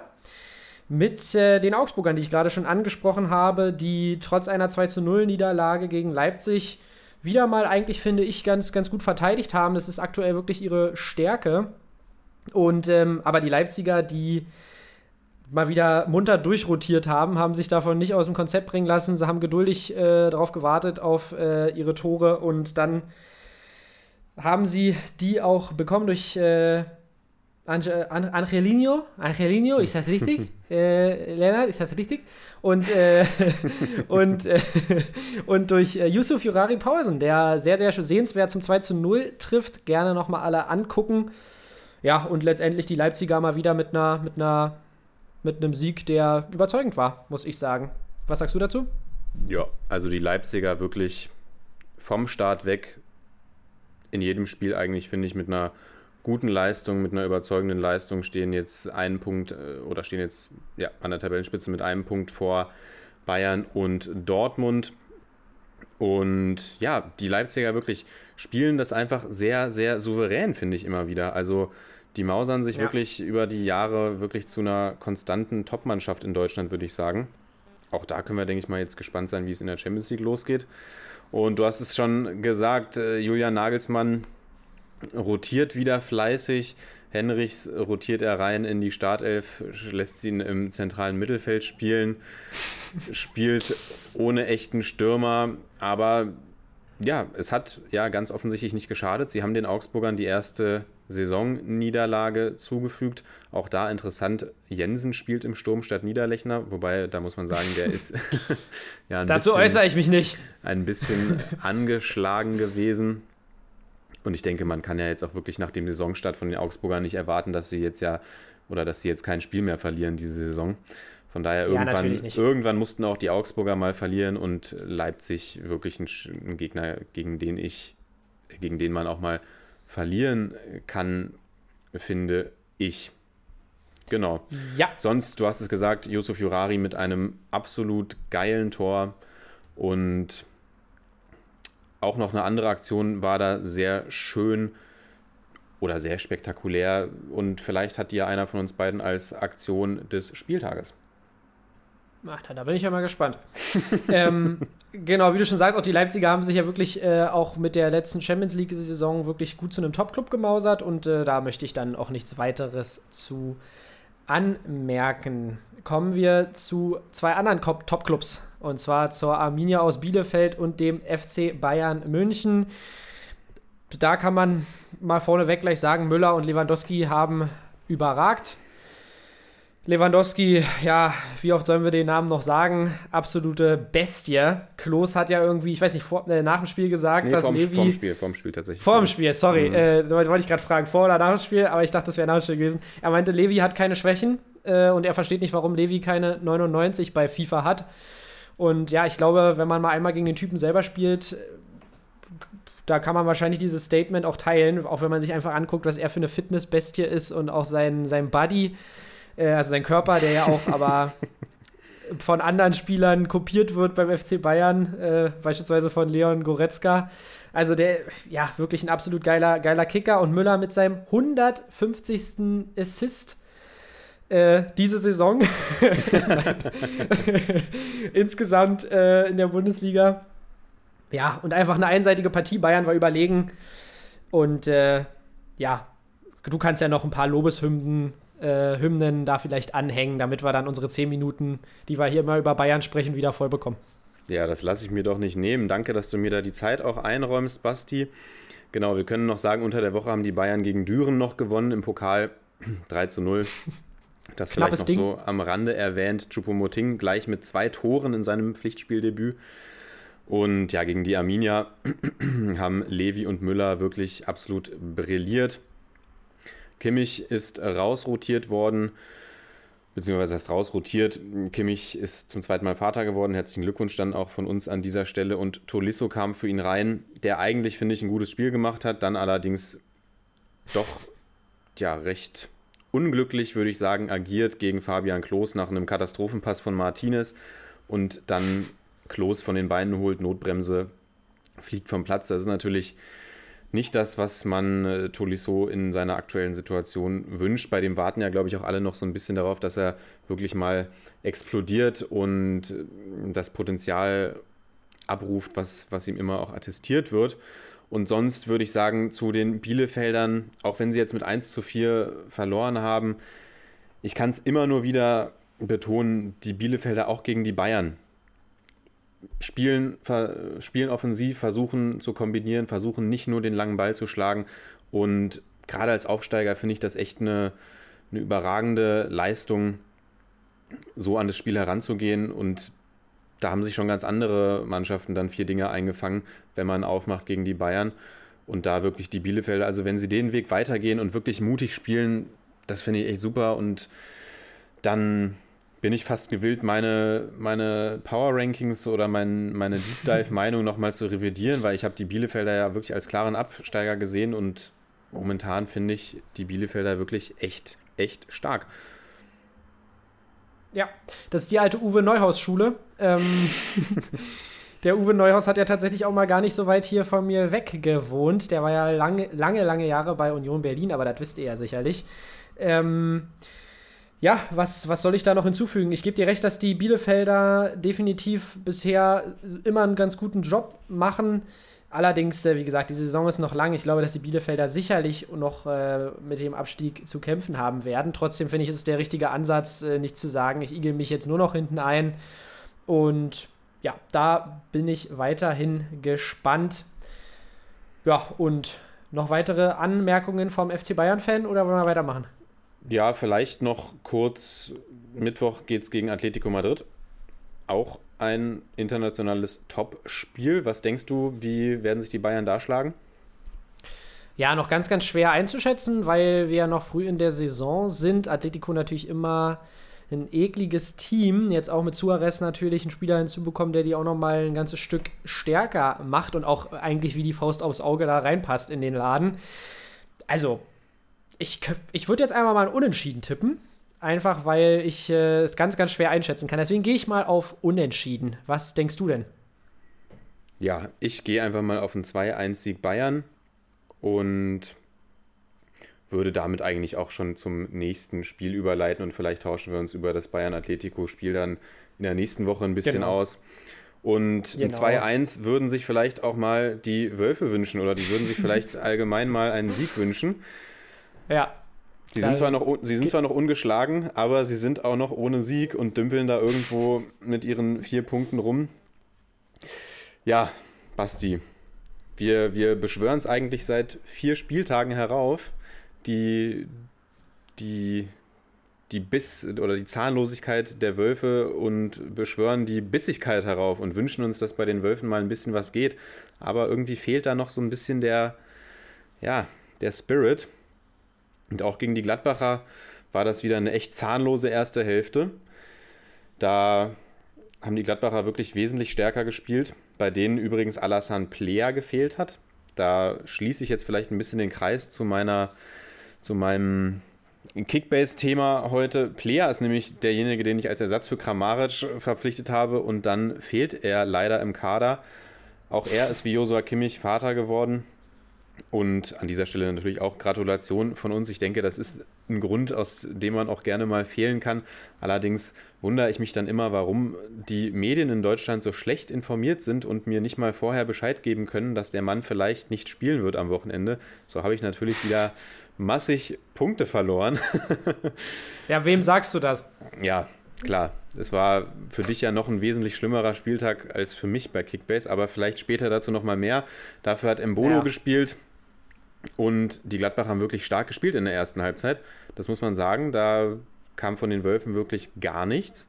C: mit äh, den Augsburgern, die ich gerade schon angesprochen habe, die trotz einer 2 zu 0 Niederlage gegen Leipzig wieder mal eigentlich, finde ich, ganz, ganz gut verteidigt haben. Das ist aktuell wirklich ihre Stärke. Und ähm, aber die Leipziger, die mal wieder munter durchrotiert haben, haben sich davon nicht aus dem Konzept bringen lassen. Sie haben geduldig äh, darauf gewartet auf äh, ihre Tore und dann haben sie die auch bekommen durch äh, Ange Angelino. Angelino, ist das richtig? äh, Lennart, ist das richtig? Und, äh, und, äh, und durch äh, Yusuf Jurari Pausen, der sehr, sehr sehenswert zum 2 zu 0 trifft. Gerne nochmal alle angucken. Ja, und letztendlich die Leipziger mal wieder mit einer, mit einer, mit einem Sieg, der überzeugend war, muss ich sagen. Was sagst du dazu?
D: Ja, also die Leipziger wirklich vom Start weg in jedem Spiel eigentlich, finde ich, mit einer guten Leistung, mit einer überzeugenden Leistung stehen jetzt einen Punkt äh, oder stehen jetzt ja, an der Tabellenspitze mit einem Punkt vor Bayern und Dortmund. Und ja, die Leipziger wirklich spielen das einfach sehr, sehr souverän, finde ich immer wieder. Also die mausern sich ja. wirklich über die Jahre wirklich zu einer konstanten Topmannschaft in Deutschland, würde ich sagen. Auch da können wir, denke ich mal, jetzt gespannt sein, wie es in der Champions League losgeht. Und du hast es schon gesagt, äh, Julian Nagelsmann rotiert wieder fleißig. Henrichs rotiert er rein in die Startelf, lässt ihn im zentralen Mittelfeld spielen, spielt ohne echten Stürmer, aber ja, es hat ja ganz offensichtlich nicht geschadet. Sie haben den Augsburgern die erste Saisonniederlage zugefügt. Auch da interessant, Jensen spielt im Sturm statt Niederlechner, wobei da muss man sagen, der ist
C: ja ein Dazu bisschen, äußere ich mich nicht.
D: Ein bisschen angeschlagen gewesen. Und ich denke, man kann ja jetzt auch wirklich nach dem Saisonstart von den Augsburgern nicht erwarten, dass sie jetzt ja oder dass sie jetzt kein Spiel mehr verlieren diese Saison. Von daher ja, irgendwann, irgendwann mussten auch die Augsburger mal verlieren und Leipzig wirklich ein, ein, Gegner, gegen den ich, gegen den man auch mal verlieren kann, finde ich. Genau.
C: Ja.
D: Sonst, du hast es gesagt, Yusuf Jurari mit einem absolut geilen Tor und auch noch eine andere Aktion war da sehr schön oder sehr spektakulär und vielleicht hat die ja einer von uns beiden als Aktion des Spieltages.
C: Ach, da bin ich ja mal gespannt. ähm, genau, wie du schon sagst, auch die Leipziger haben sich ja wirklich äh, auch mit der letzten Champions League-Saison wirklich gut zu einem Top-Club gemausert und äh, da möchte ich dann auch nichts weiteres zu anmerken. Kommen wir zu zwei anderen Top-Clubs und zwar zur Arminia aus Bielefeld und dem FC Bayern München. Da kann man mal vorneweg gleich sagen, Müller und Lewandowski haben überragt. Lewandowski, ja, wie oft sollen wir den Namen noch sagen? Absolute Bestie. Klos hat ja irgendwie, ich weiß nicht, vor, äh, nach dem Spiel gesagt, nee, dass
D: vorm,
C: Levi.
D: Vorm Spiel, vorm Spiel tatsächlich.
C: Vorm Spiel, sorry. Mhm. Äh, wollte ich gerade fragen, vor oder nach dem Spiel, aber ich dachte, das wäre nach dem Spiel gewesen. Er meinte, Levi hat keine Schwächen äh, und er versteht nicht, warum Levi keine 99 bei FIFA hat. Und ja, ich glaube, wenn man mal einmal gegen den Typen selber spielt, da kann man wahrscheinlich dieses Statement auch teilen, auch wenn man sich einfach anguckt, was er für eine Fitnessbestie ist und auch sein, sein Body, äh, also sein Körper, der ja auch aber von anderen Spielern kopiert wird beim FC Bayern, äh, beispielsweise von Leon Goretzka. Also der, ja, wirklich ein absolut geiler, geiler Kicker und Müller mit seinem 150. Assist äh, diese Saison. Insgesamt äh, in der Bundesliga. Ja, und einfach eine einseitige Partie. Bayern war überlegen. Und äh, ja, du kannst ja noch ein paar Lobeshymnen äh, Hymnen da vielleicht anhängen, damit wir dann unsere 10 Minuten, die wir hier immer über Bayern sprechen, wieder voll bekommen.
D: Ja, das lasse ich mir doch nicht nehmen. Danke, dass du mir da die Zeit auch einräumst, Basti. Genau, wir können noch sagen, unter der Woche haben die Bayern gegen Düren noch gewonnen im Pokal 3 zu 0. Das
C: Knappes
D: vielleicht noch so am Rande erwähnt. Chupomoting gleich mit zwei Toren in seinem Pflichtspieldebüt. Und ja, gegen die Arminia haben Levi und Müller wirklich absolut brilliert. Kimmich ist rausrotiert worden, beziehungsweise ist rausrotiert. Kimmich ist zum zweiten Mal Vater geworden. Herzlichen Glückwunsch dann auch von uns an dieser Stelle. Und Tolisso kam für ihn rein, der eigentlich, finde ich, ein gutes Spiel gemacht hat, dann allerdings doch ja recht unglücklich, würde ich sagen, agiert gegen Fabian Klos nach einem Katastrophenpass von Martinez und dann Klos von den Beinen holt, Notbremse, fliegt vom Platz. Das ist natürlich nicht das, was man äh, Tolisso in seiner aktuellen Situation wünscht. Bei dem warten ja, glaube ich, auch alle noch so ein bisschen darauf, dass er wirklich mal explodiert und äh, das Potenzial abruft, was, was ihm immer auch attestiert wird. Und sonst würde ich sagen, zu den Bielefeldern, auch wenn sie jetzt mit 1 zu 4 verloren haben, ich kann es immer nur wieder betonen, die Bielefelder auch gegen die Bayern spielen, spielen offensiv, versuchen zu kombinieren, versuchen nicht nur den langen Ball zu schlagen. Und gerade als Aufsteiger finde ich das echt eine, eine überragende Leistung, so an das Spiel heranzugehen. Und da haben sich schon ganz andere Mannschaften dann vier Dinge eingefangen, wenn man aufmacht gegen die Bayern. Und da wirklich die Bielefelder, also wenn sie den Weg weitergehen und wirklich mutig spielen, das finde ich echt super. Und dann bin ich fast gewillt, meine, meine Power Rankings oder mein, meine Deep Dive Meinung nochmal zu revidieren, weil ich habe die Bielefelder ja wirklich als klaren Absteiger gesehen und momentan finde ich die Bielefelder wirklich echt, echt stark.
C: Ja, das ist die alte Uwe Neuhaus-Schule. Ähm, der Uwe Neuhaus hat ja tatsächlich auch mal gar nicht so weit hier von mir weg gewohnt. Der war ja lange, lange, lange Jahre bei Union Berlin, aber das wisst ihr ja sicherlich. Ähm, ja, was, was soll ich da noch hinzufügen? Ich gebe dir recht, dass die Bielefelder definitiv bisher immer einen ganz guten Job machen. Allerdings, äh, wie gesagt, die Saison ist noch lang. Ich glaube, dass die Bielefelder sicherlich noch äh, mit dem Abstieg zu kämpfen haben werden. Trotzdem finde ich, ist es der richtige Ansatz, äh, nicht zu sagen, ich igel mich jetzt nur noch hinten ein. Und ja, da bin ich weiterhin gespannt. Ja, und noch weitere Anmerkungen vom FC Bayern-Fan oder wollen wir weitermachen?
D: Ja, vielleicht noch kurz. Mittwoch geht es gegen Atletico Madrid. Auch ein internationales Top-Spiel. Was denkst du, wie werden sich die Bayern da schlagen?
C: Ja, noch ganz, ganz schwer einzuschätzen, weil wir ja noch früh in der Saison sind. Atletico natürlich immer ein ekliges Team. Jetzt auch mit Suarez natürlich einen Spieler hinzubekommen, der die auch noch mal ein ganzes Stück stärker macht und auch eigentlich wie die Faust aufs Auge da reinpasst in den Laden. Also, ich, ich würde jetzt einmal mal ein Unentschieden tippen. Einfach weil ich äh, es ganz, ganz schwer einschätzen kann. Deswegen gehe ich mal auf Unentschieden. Was denkst du denn?
D: Ja, ich gehe einfach mal auf einen 2-1-Sieg Bayern und würde damit eigentlich auch schon zum nächsten Spiel überleiten und vielleicht tauschen wir uns über das Bayern-Atletico-Spiel dann in der nächsten Woche ein bisschen genau. aus. Und genau. ein 2-1 würden sich vielleicht auch mal die Wölfe wünschen oder die würden sich vielleicht allgemein mal einen Sieg wünschen.
C: Ja.
D: Sie sind, zwar noch, sie sind zwar noch ungeschlagen, aber sie sind auch noch ohne Sieg und dümpeln da irgendwo mit ihren vier Punkten rum. Ja, Basti, wir, wir beschwören es eigentlich seit vier Spieltagen herauf, die, die, die Biss oder die Zahnlosigkeit der Wölfe und beschwören die Bissigkeit herauf und wünschen uns, dass bei den Wölfen mal ein bisschen was geht. Aber irgendwie fehlt da noch so ein bisschen der, ja, der Spirit. Und auch gegen die Gladbacher war das wieder eine echt zahnlose erste Hälfte. Da haben die Gladbacher wirklich wesentlich stärker gespielt, bei denen übrigens Alassane Plea gefehlt hat. Da schließe ich jetzt vielleicht ein bisschen den Kreis zu meiner, zu meinem Kickbase-Thema heute. Plea ist nämlich derjenige, den ich als Ersatz für Kramaric verpflichtet habe und dann fehlt er leider im Kader. Auch er ist wie Josua Kimmich Vater geworden und an dieser Stelle natürlich auch Gratulation von uns. Ich denke, das ist ein Grund, aus dem man auch gerne mal fehlen kann. Allerdings wundere ich mich dann immer, warum die Medien in Deutschland so schlecht informiert sind und mir nicht mal vorher Bescheid geben können, dass der Mann vielleicht nicht spielen wird am Wochenende. So habe ich natürlich wieder massig Punkte verloren.
C: ja, wem sagst du das?
D: Ja, klar. Es war für dich ja noch ein wesentlich schlimmerer Spieltag als für mich bei Kickbase, aber vielleicht später dazu nochmal mehr. Dafür hat Embolo ja. gespielt Und die Gladbacher haben wirklich stark gespielt in der ersten Halbzeit. Das muss man sagen. Da kam von den Wölfen wirklich gar nichts.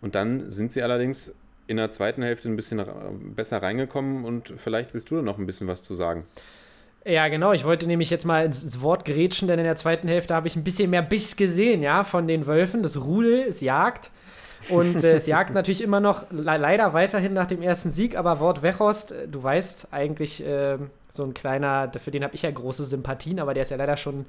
D: Und dann sind sie allerdings in der zweiten Hälfte ein bisschen besser reingekommen und vielleicht willst du da noch ein bisschen was zu sagen.
C: Ja, genau. Ich wollte nämlich jetzt mal ins Wort gerätschen, denn in der zweiten Hälfte habe ich ein bisschen mehr Biss gesehen, ja, von den Wölfen. Das Rudel, es jagt. Und äh, es jagt natürlich immer noch le leider weiterhin nach dem ersten Sieg, aber Wort Wechost, äh, du weißt eigentlich äh, so ein kleiner, für den habe ich ja große Sympathien, aber der ist ja leider schon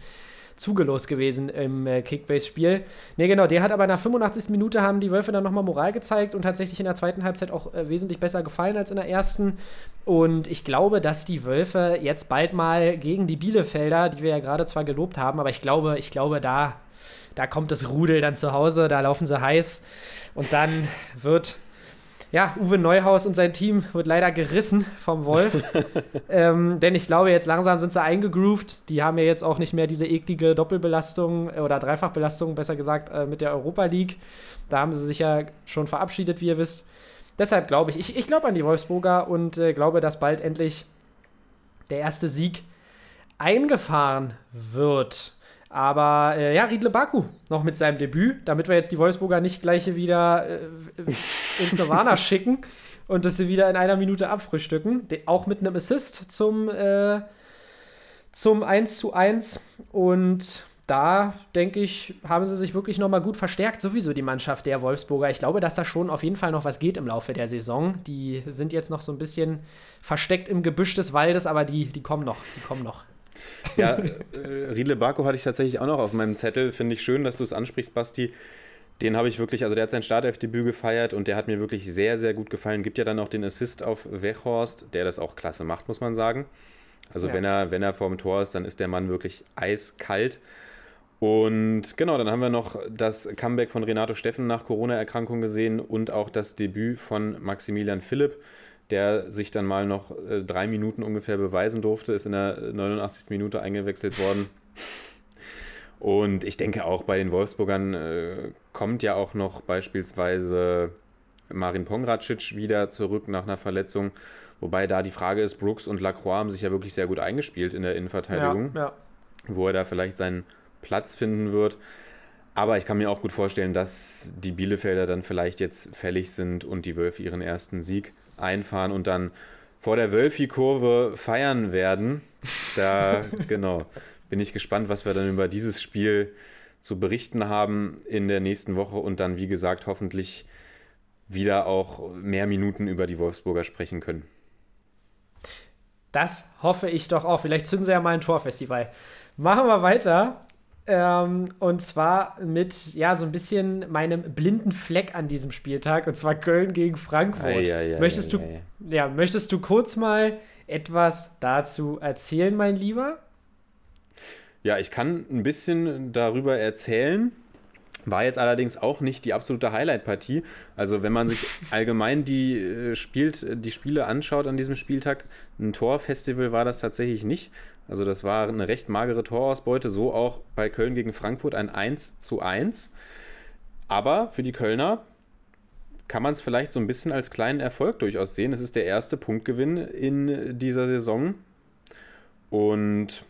C: zugelost gewesen im äh, Kickbase-Spiel. Ne, genau, der hat aber nach 85. Minute haben die Wölfe dann nochmal Moral gezeigt und tatsächlich in der zweiten Halbzeit auch äh, wesentlich besser gefallen als in der ersten. Und ich glaube, dass die Wölfe jetzt bald mal gegen die Bielefelder, die wir ja gerade zwar gelobt haben, aber ich glaube, ich glaube, da, da kommt das Rudel dann zu Hause, da laufen sie heiß und dann wird ja, Uwe Neuhaus und sein Team wird leider gerissen vom Wolf. ähm, denn ich glaube, jetzt langsam sind sie eingegroovt. Die haben ja jetzt auch nicht mehr diese eklige Doppelbelastung oder Dreifachbelastung, besser gesagt, äh, mit der Europa League. Da haben sie sich ja schon verabschiedet, wie ihr wisst. Deshalb glaube ich, ich, ich glaube an die Wolfsburger und äh, glaube, dass bald endlich der erste Sieg eingefahren wird. Aber äh, ja, Riedle Baku noch mit seinem Debüt, damit wir jetzt die Wolfsburger nicht gleich wieder äh, ins Nirvana schicken und das sie wieder in einer Minute abfrühstücken. De auch mit einem Assist zum, äh, zum 1 zu 1. Und da, denke ich, haben sie sich wirklich nochmal gut verstärkt, sowieso die Mannschaft der Wolfsburger. Ich glaube, dass da schon auf jeden Fall noch was geht im Laufe der Saison. Die sind jetzt noch so ein bisschen versteckt im Gebüsch des Waldes, aber die, die kommen noch, die kommen noch.
D: Ja, äh, Riedle Barco hatte ich tatsächlich auch noch auf meinem Zettel. Finde ich schön, dass du es ansprichst, Basti. Den habe ich wirklich, also der hat sein Startelfdebüt gefeiert und der hat mir wirklich sehr, sehr gut gefallen. Gibt ja dann auch den Assist auf Wechhorst, der das auch klasse macht, muss man sagen. Also ja. wenn er, wenn er vorm Tor ist, dann ist der Mann wirklich eiskalt. Und genau, dann haben wir noch das Comeback von Renato Steffen nach Corona-Erkrankung gesehen und auch das Debüt von Maximilian Philipp der sich dann mal noch äh, drei Minuten ungefähr beweisen durfte, ist in der 89. Minute eingewechselt worden. Und ich denke auch bei den Wolfsburgern äh, kommt ja auch noch beispielsweise Marin Pongracic wieder zurück nach einer Verletzung. Wobei da die Frage ist, Brooks und Lacroix haben sich ja wirklich sehr gut eingespielt in der Innenverteidigung, ja, ja. wo er da vielleicht seinen Platz finden wird. Aber ich kann mir auch gut vorstellen, dass die Bielefelder dann vielleicht jetzt fällig sind und die Wölfe ihren ersten Sieg einfahren und dann vor der Wölfi-Kurve feiern werden. Da, genau, bin ich gespannt, was wir dann über dieses Spiel zu berichten haben in der nächsten Woche und dann, wie gesagt, hoffentlich wieder auch mehr Minuten über die Wolfsburger sprechen können.
C: Das hoffe ich doch auch. Vielleicht zünden sie ja mal ein Torfestival. Machen wir weiter ähm, und zwar mit, ja, so ein bisschen meinem blinden Fleck an diesem Spieltag, und zwar Köln gegen Frankfurt. Ei, ei, ei, möchtest, du, ja, möchtest du kurz mal etwas dazu erzählen, mein Lieber?
D: Ja, ich kann ein bisschen darüber erzählen. War jetzt allerdings auch nicht die absolute Highlight-Partie. Also wenn man sich allgemein die, äh, spielt, die Spiele anschaut an diesem Spieltag, ein Torfestival war das tatsächlich nicht. Also das war eine recht magere Torausbeute, so auch bei Köln gegen Frankfurt ein 1 zu 1. Aber für die Kölner kann man es vielleicht so ein bisschen als kleinen Erfolg durchaus sehen. Es ist der erste Punktgewinn in dieser Saison. Und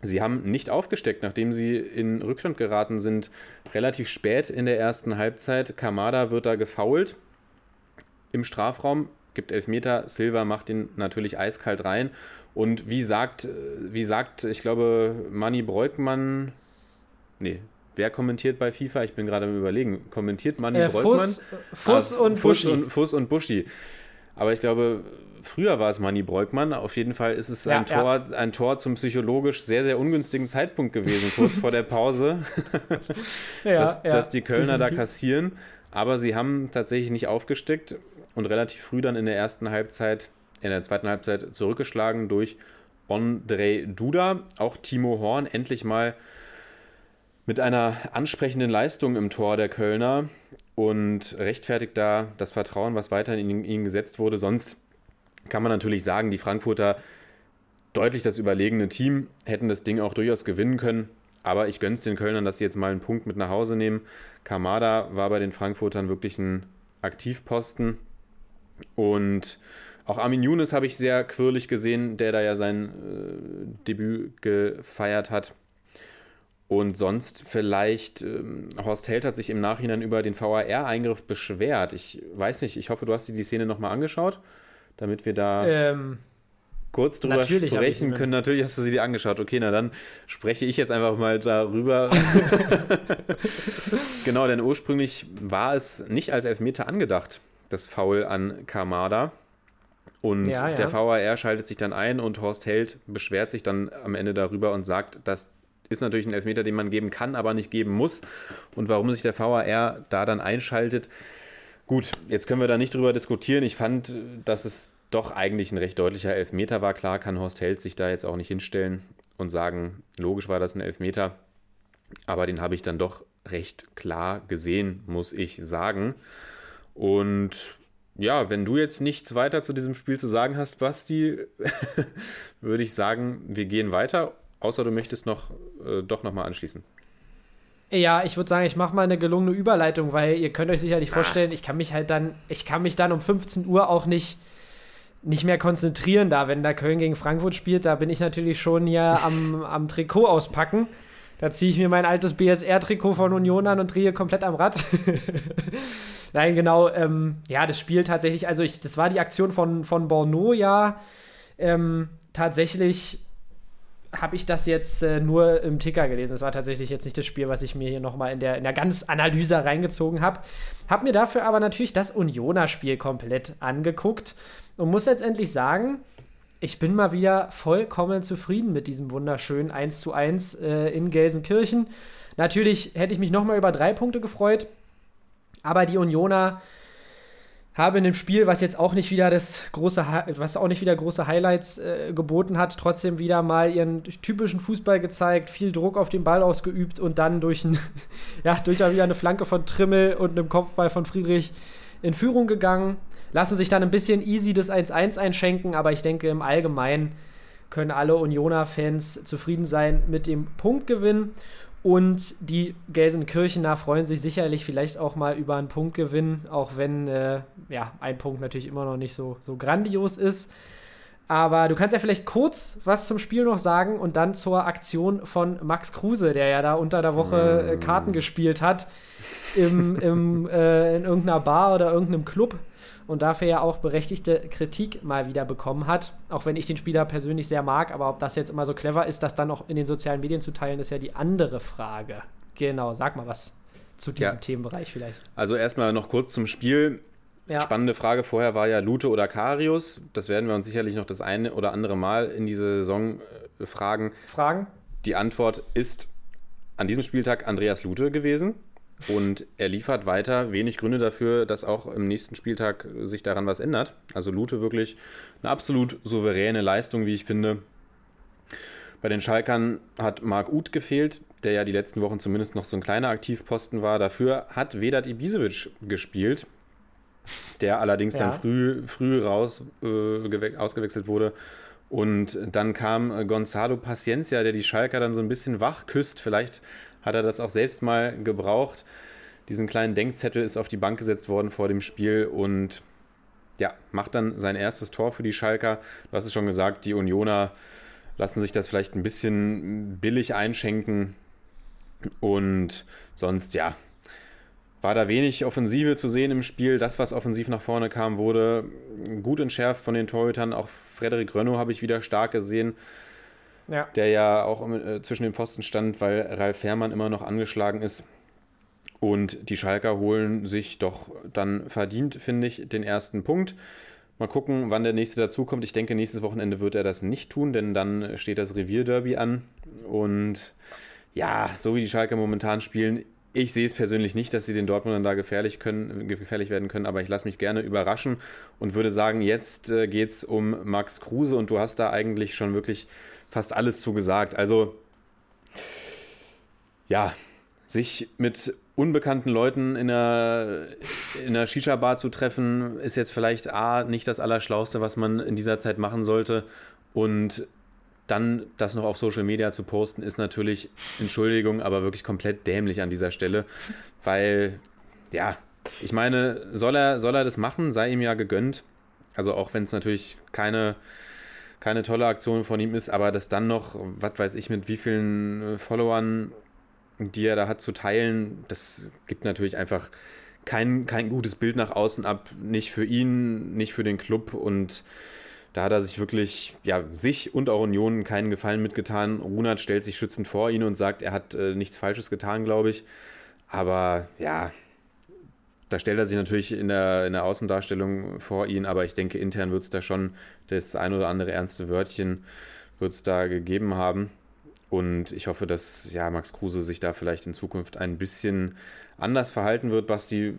D: sie haben nicht aufgesteckt, nachdem sie in Rückstand geraten sind. Relativ spät in der ersten Halbzeit. Kamada wird da gefoult im Strafraum, gibt Elfmeter. Silva macht ihn natürlich eiskalt rein. Und wie sagt, wie sagt, ich glaube, Manny Breukmann, nee, wer kommentiert bei FIFA? Ich bin gerade am überlegen. Kommentiert Manny äh, Breukmann? Fuss,
C: Fuss ah, und
D: Fuss Buschi. Und, Fuss und Buschi. Aber ich glaube, früher war es Manny Breukmann. Auf jeden Fall ist es ja, ein, Tor, ja. ein Tor zum psychologisch sehr, sehr ungünstigen Zeitpunkt gewesen, kurz vor der Pause, ja, dass, dass, die Kölner definitiv. da kassieren. Aber sie haben tatsächlich nicht aufgesteckt und relativ früh dann in der ersten Halbzeit in der zweiten Halbzeit zurückgeschlagen durch André Duda. Auch Timo Horn endlich mal mit einer ansprechenden Leistung im Tor der Kölner und rechtfertigt da das Vertrauen, was weiterhin in ihn gesetzt wurde. Sonst kann man natürlich sagen, die Frankfurter deutlich das überlegene Team hätten das Ding auch durchaus gewinnen können. Aber ich gönne es den Kölnern, dass sie jetzt mal einen Punkt mit nach Hause nehmen. Kamada war bei den Frankfurtern wirklich ein Aktivposten. Und Auch Armin Younes habe ich sehr quirlig gesehen, der da ja sein äh, Debüt gefeiert hat. Und sonst vielleicht, ähm, Horst Held hat sich im Nachhinein über den VAR-Eingriff beschwert. Ich weiß nicht, ich hoffe, du hast dir die Szene nochmal angeschaut, damit wir da
C: Ähm,
D: kurz drüber sprechen können. Natürlich hast du sie dir angeschaut. Okay, na dann spreche ich jetzt einfach mal darüber. genau, denn ursprünglich war es nicht als Elfmeter angedacht, das Foul an Kamada. Und
C: Ja, ja.
D: der VAR schaltet sich dann ein und Horst Held beschwert sich dann am Ende darüber und sagt, das ist natürlich ein Elfmeter, den man geben kann, aber nicht geben muss. Und warum sich der VAR da dann einschaltet, Gut, jetzt können wir da nicht drüber diskutieren. Ich fand, dass es doch eigentlich ein recht deutlicher Elfmeter war. Klar kann Horst Held sich da jetzt auch nicht hinstellen und sagen, logisch war das ein Elfmeter. Aber den habe ich dann doch recht klar gesehen, muss ich sagen. Und ja, wenn du jetzt nichts weiter zu diesem Spiel zu sagen hast, Basti, würde ich sagen, wir gehen weiter. Außer du möchtest noch äh, doch nochmal anschließen.
C: Ja, ich würde sagen, ich mache mal eine gelungene Überleitung, weil ihr könnt euch sicherlich vorstellen, ich kann mich halt dann, ich kann mich dann um 15 Uhr auch nicht, nicht mehr konzentrieren da, wenn da Köln gegen Frankfurt spielt, da bin ich natürlich schon hier am, am Trikot auspacken. Da ziehe ich mir mein altes BSR-Trikot von Union an und drehe komplett am Rad. Nein, genau, ähm, ja, das Spiel tatsächlich, also ich, das war die Aktion von, von Borneau, ja. Ähm, tatsächlich habe ich das jetzt äh, nur im Ticker gelesen. Es war tatsächlich jetzt nicht das Spiel, was ich mir hier nochmal in der, in der ganz Analyse reingezogen habe. Habe mir dafür aber natürlich das Unioner-Spiel komplett angeguckt und muss letztendlich sagen, ich bin mal wieder vollkommen zufrieden mit diesem wunderschönen 1 zu 1 äh, in Gelsenkirchen. Natürlich hätte ich mich nochmal über drei Punkte gefreut, aber die Unioner habe in dem Spiel, was jetzt auch nicht wieder das große, was auch nicht wieder große Highlights äh, geboten hat, trotzdem wieder mal ihren typischen Fußball gezeigt, viel Druck auf den Ball ausgeübt und dann durch ein, ja, durch wieder eine Flanke von Trimmel und einem Kopfball von Friedrich in Führung gegangen. Lassen sich dann ein bisschen easy das 1-1 einschenken, aber ich denke im Allgemeinen können alle Unioner-Fans zufrieden sein mit dem Punktgewinn. Und die Gelsenkirchener freuen sich sicherlich vielleicht auch mal über einen Punktgewinn, auch wenn äh, ja, ein Punkt natürlich immer noch nicht so, so grandios ist. Aber du kannst ja vielleicht kurz was zum Spiel noch sagen und dann zur Aktion von Max Kruse, der ja da unter der Woche äh, Karten gespielt hat im, im, äh, in irgendeiner Bar oder irgendeinem Club und dafür ja auch berechtigte Kritik mal wieder bekommen hat. Auch wenn ich den Spieler persönlich sehr mag, aber ob das jetzt immer so clever ist, das dann auch in den sozialen Medien zu teilen, ist ja die andere Frage. Genau, sag mal was zu diesem
D: Ja.
C: Themenbereich vielleicht.
D: Also erstmal noch kurz zum Spiel.
C: Ja,
D: Spannende Frage vorher war ja Lute oder Karius. Das werden wir uns sicherlich noch das eine oder andere Mal in dieser Saison äh, fragen.
C: Fragen?
D: Die Antwort ist an diesem Spieltag Andreas Lute gewesen. Und er liefert weiter wenig Gründe dafür, dass auch im nächsten Spieltag sich daran was ändert. Also Lute wirklich eine absolut souveräne Leistung, wie ich finde. Bei den Schalkern hat Marc Uth gefehlt, der ja die letzten Wochen zumindest noch so ein kleiner Aktivposten war. Dafür hat Vedat Ibisevic gespielt, der allerdings
C: Ja.
D: dann früh, früh raus äh, gewe- ausgewechselt wurde. Und dann kam Gonzalo Paciencia, der die Schalker dann so ein bisschen wach küsst. Vielleicht hat er das auch selbst mal gebraucht. Diesen kleinen Denkzettel ist auf die Bank gesetzt worden vor dem Spiel und ja, macht dann sein erstes Tor für die Schalker. Du hast es schon gesagt, die Unioner lassen sich das vielleicht ein bisschen billig einschenken. Und sonst, ja, war da wenig Offensive zu sehen im Spiel. Das, was offensiv nach vorne kam, wurde gut entschärft von den Torhütern. Auch Frederik Rönno habe ich wieder stark gesehen,
C: Ja.
D: der ja auch äh, zwischen den Pfosten stand, weil Ralf Fährmann immer noch angeschlagen ist. Und die Schalker holen sich doch dann verdient, finde ich, den ersten Punkt. Mal gucken, wann der nächste dazukommt. Ich denke, nächstes Wochenende wird er das nicht tun, denn dann steht das Revierderby an. Und ja, so wie die Schalker momentan spielen, ich sehe es persönlich nicht, dass sie den Dortmundern da gefährlich, können, gefährlich werden können, aber ich lasse mich gerne überraschen und würde sagen, jetzt äh, geht es um Max Kruse und du hast da eigentlich schon wirklich fast alles zugesagt. Also, ja, sich mit unbekannten Leuten in einer, in einer Shisha-Bar zu treffen, ist jetzt vielleicht A, nicht das Allerschlauste, was man in dieser Zeit machen sollte. Und dann das noch auf Social Media zu posten, ist natürlich, Entschuldigung, aber wirklich komplett dämlich an dieser Stelle. Weil, ja, ich meine, soll er, soll er das machen, sei ihm ja gegönnt. Also auch wenn es natürlich keine, keine tolle Aktion von ihm ist, aber das dann noch, was weiß ich, mit wie vielen äh, Followern, die er da hat, zu teilen, das gibt natürlich einfach kein, kein gutes Bild nach außen ab. Nicht für ihn, nicht für den Club und da hat er sich wirklich, ja, sich und auch Union keinen Gefallen mitgetan. Runert stellt sich schützend vor ihn und sagt, er hat äh, nichts Falsches getan, glaube ich. Aber ja, da stellt er sich natürlich in der, in der Außendarstellung vor ihn, aber ich denke, intern wird es da schon das ein oder andere ernste Wörtchen wird es da gegeben haben. Und ich hoffe, dass ja, Max Kruse sich da vielleicht in Zukunft ein bisschen anders verhalten wird. Basti,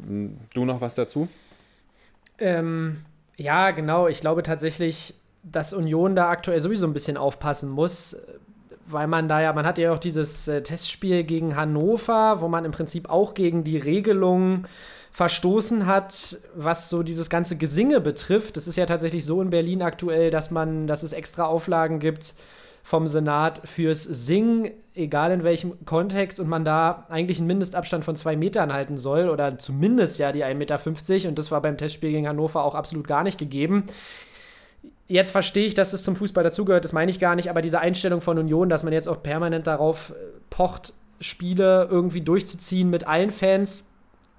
D: du noch was dazu?
C: Ähm, ja, genau. Ich glaube tatsächlich, dass Union da aktuell sowieso ein bisschen aufpassen muss, weil man da ja, man hat ja auch dieses äh, Testspiel gegen Hannover, wo man im Prinzip auch gegen die Regelungen verstoßen hat, was so dieses ganze Gesinge betrifft. Es ist ja tatsächlich so in Berlin aktuell, dass man, dass es extra Auflagen gibt vom Senat fürs Singen, egal in welchem Kontext, und man da eigentlich einen Mindestabstand von zwei Metern halten soll oder zumindest ja die 1,50 Meter. Und das war beim Testspiel gegen Hannover auch absolut gar nicht gegeben. Jetzt verstehe ich, dass es zum Fußball dazugehört, das meine ich gar nicht, aber diese Einstellung von Union, dass man jetzt auch permanent darauf äh, pocht, Spiele irgendwie durchzuziehen mit allen Fans,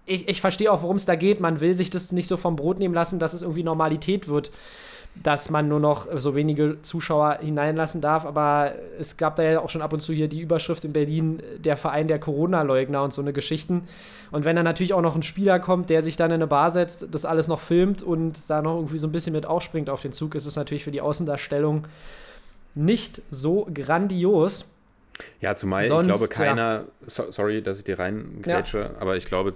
C: ich, ich verstehe auch, worum es da geht. Man will sich das nicht so vom Brot nehmen lassen, dass es irgendwie Normalität wird dass man nur noch so wenige Zuschauer hineinlassen darf. Aber es gab da ja auch schon ab und zu hier die Überschrift in Berlin, der Verein der Corona-Leugner und so eine Geschichten. Und wenn dann natürlich auch noch ein Spieler kommt, der sich dann in eine Bar setzt, das alles noch filmt und da noch irgendwie so ein bisschen mit aufspringt auf den Zug, ist es natürlich für die Außendarstellung nicht so grandios.
D: Ja, zumal Sonst, ich glaube keiner, ja. so, sorry, dass ich dir reingrätsche, ja. aber ich glaube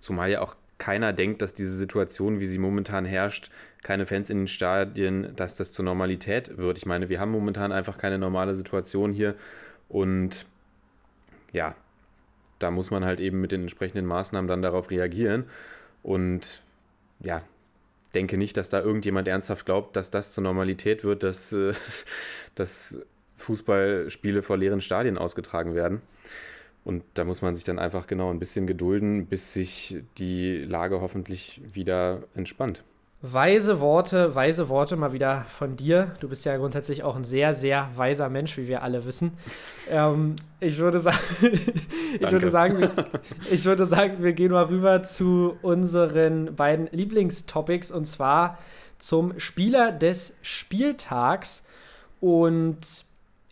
D: zumal ja auch keiner denkt, dass diese Situation, wie sie momentan herrscht, keine Fans in den Stadien, dass das zur Normalität wird. Ich meine, wir haben momentan einfach keine normale Situation hier und ja, da muss man halt eben mit den entsprechenden Maßnahmen dann darauf reagieren und ja, denke nicht, dass da irgendjemand ernsthaft glaubt, dass das zur Normalität wird, dass, äh, dass Fußballspiele vor leeren Stadien ausgetragen werden. Und da muss man sich dann einfach genau ein bisschen gedulden, bis sich die Lage hoffentlich wieder entspannt.
C: Weise Worte, weise Worte mal wieder von dir. Du bist ja grundsätzlich auch ein sehr, sehr weiser Mensch, wie wir alle wissen. Ähm, ich würde sagen, ich würde sagen, ich würde sagen, wir gehen mal rüber zu unseren beiden Lieblingstopics und zwar zum Spieler des Spieltags. Und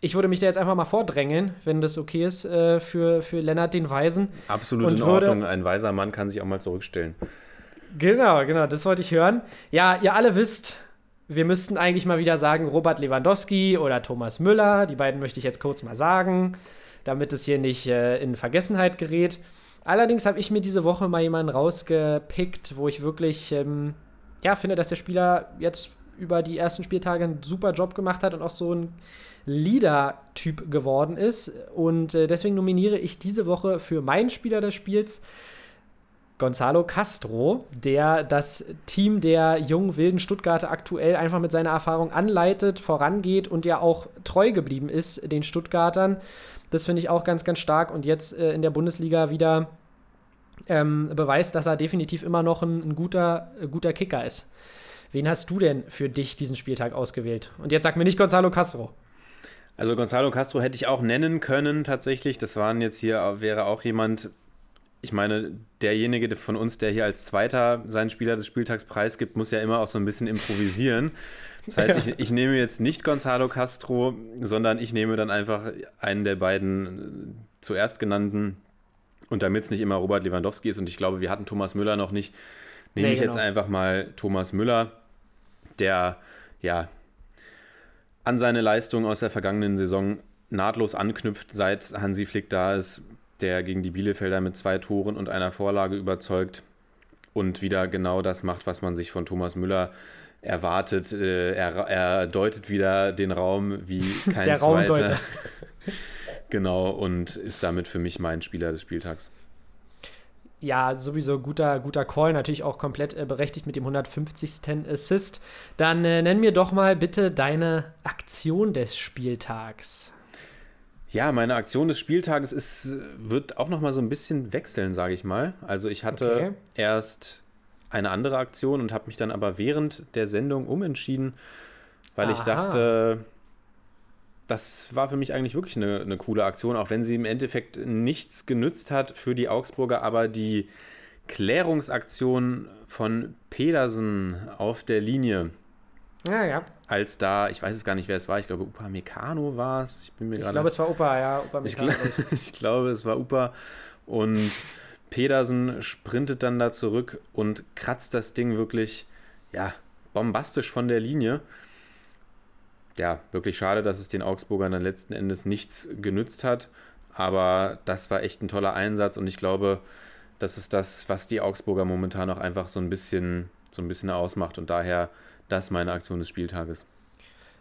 C: ich würde mich da jetzt einfach mal vordrängeln, wenn das okay ist, äh, für, für Lennart den Weisen.
D: Absolut und in Ordnung. Ein weiser Mann kann sich auch mal zurückstellen.
C: Genau, genau, das wollte ich hören. Ja, ihr alle wisst, wir müssten eigentlich mal wieder sagen Robert Lewandowski oder Thomas Müller. Die beiden möchte ich jetzt kurz mal sagen, damit es hier nicht äh, in Vergessenheit gerät. Allerdings habe ich mir diese Woche mal jemanden rausgepickt, wo ich wirklich ähm, ja, finde, dass der Spieler jetzt über die ersten Spieltage einen super Job gemacht hat und auch so ein Leader-Typ geworden ist. Und äh, deswegen nominiere ich diese Woche für meinen Spieler des Spiels Gonzalo Castro, der das Team der jungen wilden Stuttgarter aktuell einfach mit seiner Erfahrung anleitet, vorangeht und ja auch treu geblieben ist den Stuttgartern. Das finde ich auch ganz, ganz stark und jetzt äh, in der Bundesliga wieder ähm, beweist, dass er definitiv immer noch ein, ein guter, äh, guter Kicker ist. Wen hast du denn für dich diesen Spieltag ausgewählt? Und jetzt sag mir nicht Gonzalo Castro.
D: Also Gonzalo Castro hätte ich auch nennen können tatsächlich. Das waren jetzt hier, wäre auch jemand, ich meine, derjenige von uns, der hier als Zweiter seinen Spieler des Spieltags preisgibt, muss ja immer auch so ein bisschen improvisieren. Das heißt, ja. ich, ich, nehme jetzt nicht Gonzalo Castro, sondern ich nehme dann einfach einen der beiden zuerst genannten. Und damit es nicht immer Robert Lewandowski ist, und ich glaube, wir hatten Thomas Müller noch nicht, nehme nee, ich genau. jetzt einfach mal Thomas Müller, der ja an seine Leistung aus der vergangenen Saison nahtlos anknüpft, seit Hansi Flick da ist der gegen die Bielefelder mit zwei Toren und einer Vorlage überzeugt und wieder genau das macht, was man sich von Thomas Müller erwartet. Äh, er, er deutet wieder den Raum wie kein der zweiter. Raumdeuter. genau, und ist damit für mich mein Spieler des Spieltags.
C: Ja, sowieso guter, guter Call, natürlich auch komplett äh, berechtigt mit dem 150. Assist. Dann äh, nenn mir doch mal bitte deine Aktion des Spieltags.
D: Ja, meine Aktion des Spieltages ist, wird auch noch mal so ein bisschen wechseln, sage ich mal. Also ich hatte okay. erst eine andere Aktion und habe mich dann aber während der Sendung umentschieden, weil ich
C: Aha.
D: dachte, das war für mich eigentlich wirklich eine, eine coole Aktion, auch wenn sie im Endeffekt nichts genützt hat für die Augsburger, aber die Klärungsaktion von Pedersen auf der Linie,
C: Ja, ja.
D: als da, ich weiß es gar nicht, wer es war, ich glaube Upamecano war es, ich bin mir
C: Ich
D: gerade
C: glaube, es war Opa, ja. Opa
D: ich,
C: Mikano.
D: gl ich glaube, es war Upa. Und Pedersen sprintet dann da zurück und kratzt das Ding wirklich, ja, bombastisch von der Linie. Ja, wirklich schade, dass es den Augsburgern dann letzten Endes nichts genützt hat. Aber das war echt ein toller Einsatz und ich glaube, das ist das, was die Augsburger momentan auch einfach so ein bisschen, so ein bisschen ausmacht. Und daher das meine Aktion des Spieltages.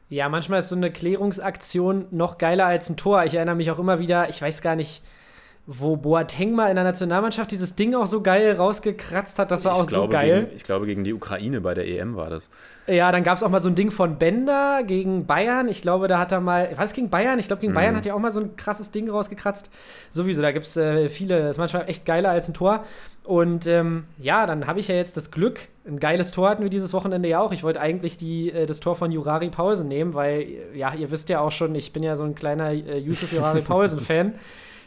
C: Ja, manchmal ist so eine Klärungsaktion noch geiler als ein Tor. Ich erinnere mich auch immer wieder, ich weiß gar nicht, wo Boateng mal in der Nationalmannschaft dieses Ding auch so geil rausgekratzt hat. Das war
D: ich
C: auch
D: glaube,
C: so geil.
D: Gegen, ich glaube, gegen die Ukraine bei der EM war das.
C: Ja, dann gab es auch mal so ein Ding von Bender gegen Bayern. Ich glaube, da hat er mal, was gegen Bayern? Ich glaube, gegen
D: Mhm.
C: Bayern hat er auch mal so ein krasses Ding rausgekratzt. Sowieso, da gibt es äh, viele, das ist manchmal echt geiler als ein Tor. Und ähm, ja, dann habe ich ja jetzt das Glück, ein geiles Tor hatten wir dieses Wochenende ja auch. Ich wollte eigentlich die, äh, das Tor von Jurari Paulsen nehmen, weil, ja, ihr wisst ja auch schon, ich bin ja so ein kleiner äh, Yusuf Jurari Paulsen-Fan.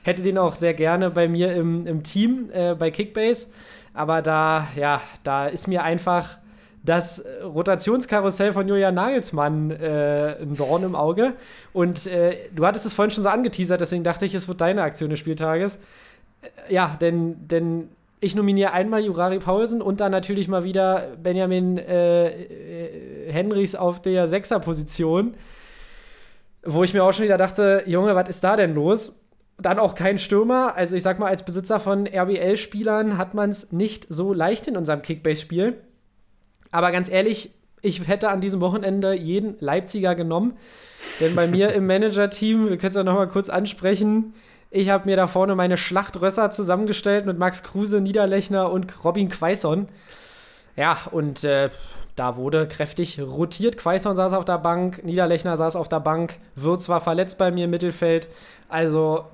C: Hätte den auch sehr gerne bei mir im, im Team äh, bei Kickbase. Aber da, ja, da ist mir einfach das Rotationskarussell von Julian Nagelsmann äh, ein Dorn im Auge. Und äh, du hattest es vorhin schon so angeteasert, deswegen dachte ich, es wird deine Aktion des Spieltages. Äh, ja, denn, denn ich nominiere einmal Jurari Paulsen und dann natürlich mal wieder Benjamin äh, äh, Henrys auf der Sechserposition, wo ich mir auch schon wieder dachte, Junge, was ist da denn los? Dann auch kein Stürmer. Also ich sag mal, als Besitzer von RBL-Spielern hat man es nicht so leicht in unserem Kickbase-Spiel. Aber ganz ehrlich, ich hätte an diesem Wochenende jeden Leipziger genommen. Denn bei mir im Manager-Team, wir können es ja nochmal kurz ansprechen, ich habe mir da vorne meine Schlachtrösser zusammengestellt mit Max Kruse, Niederlechner und Robin Quaison. Ja, und äh, da wurde kräftig rotiert. Quaison saß auf der Bank, Niederlechner saß auf der Bank, Wirtz war verletzt bei mir im Mittelfeld. Also,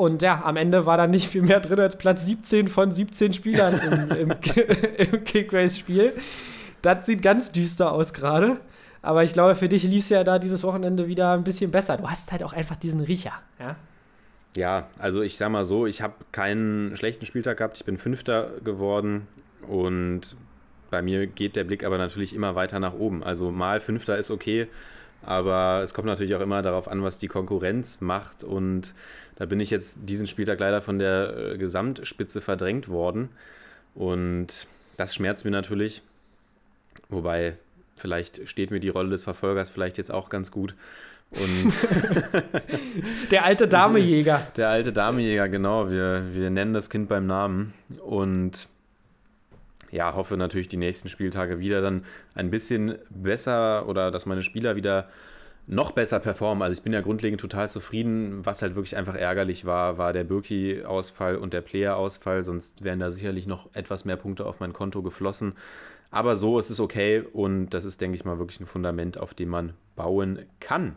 C: und ja, am Ende war da nicht viel mehr drin als Platz 17 von 17 Spielern im, im, im Kick-Race-Spiel. Das sieht ganz düster aus gerade. Aber ich glaube, für dich lief es ja da dieses Wochenende wieder ein bisschen besser. Du hast halt auch einfach diesen Riecher, ja.
D: Ja, also ich sag mal so, ich habe keinen schlechten Spieltag gehabt. Ich bin Fünfter geworden und bei mir geht der Blick aber natürlich immer weiter nach oben. Also mal Fünfter ist okay, aber es kommt natürlich auch immer darauf an, was die Konkurrenz macht und da bin ich jetzt diesen Spieltag leider von der äh, Gesamtspitze verdrängt worden und das schmerzt mir natürlich. Wobei, vielleicht steht mir die Rolle des Verfolgers vielleicht jetzt auch ganz gut. Und
C: Der alte Damejäger.
D: der alte Damejäger, genau. Wir, wir nennen das Kind beim Namen. Und ja, hoffe natürlich die nächsten Spieltage wieder dann ein bisschen besser oder dass meine Spieler wieder noch besser performen. Also ich bin ja grundlegend total zufrieden. Was halt wirklich einfach ärgerlich war, war der Birki-Ausfall und der Player-Ausfall. Sonst wären da sicherlich noch etwas mehr Punkte auf mein Konto geflossen. Aber so ist es okay und das ist, denke ich mal, wirklich ein Fundament, auf dem man bauen kann.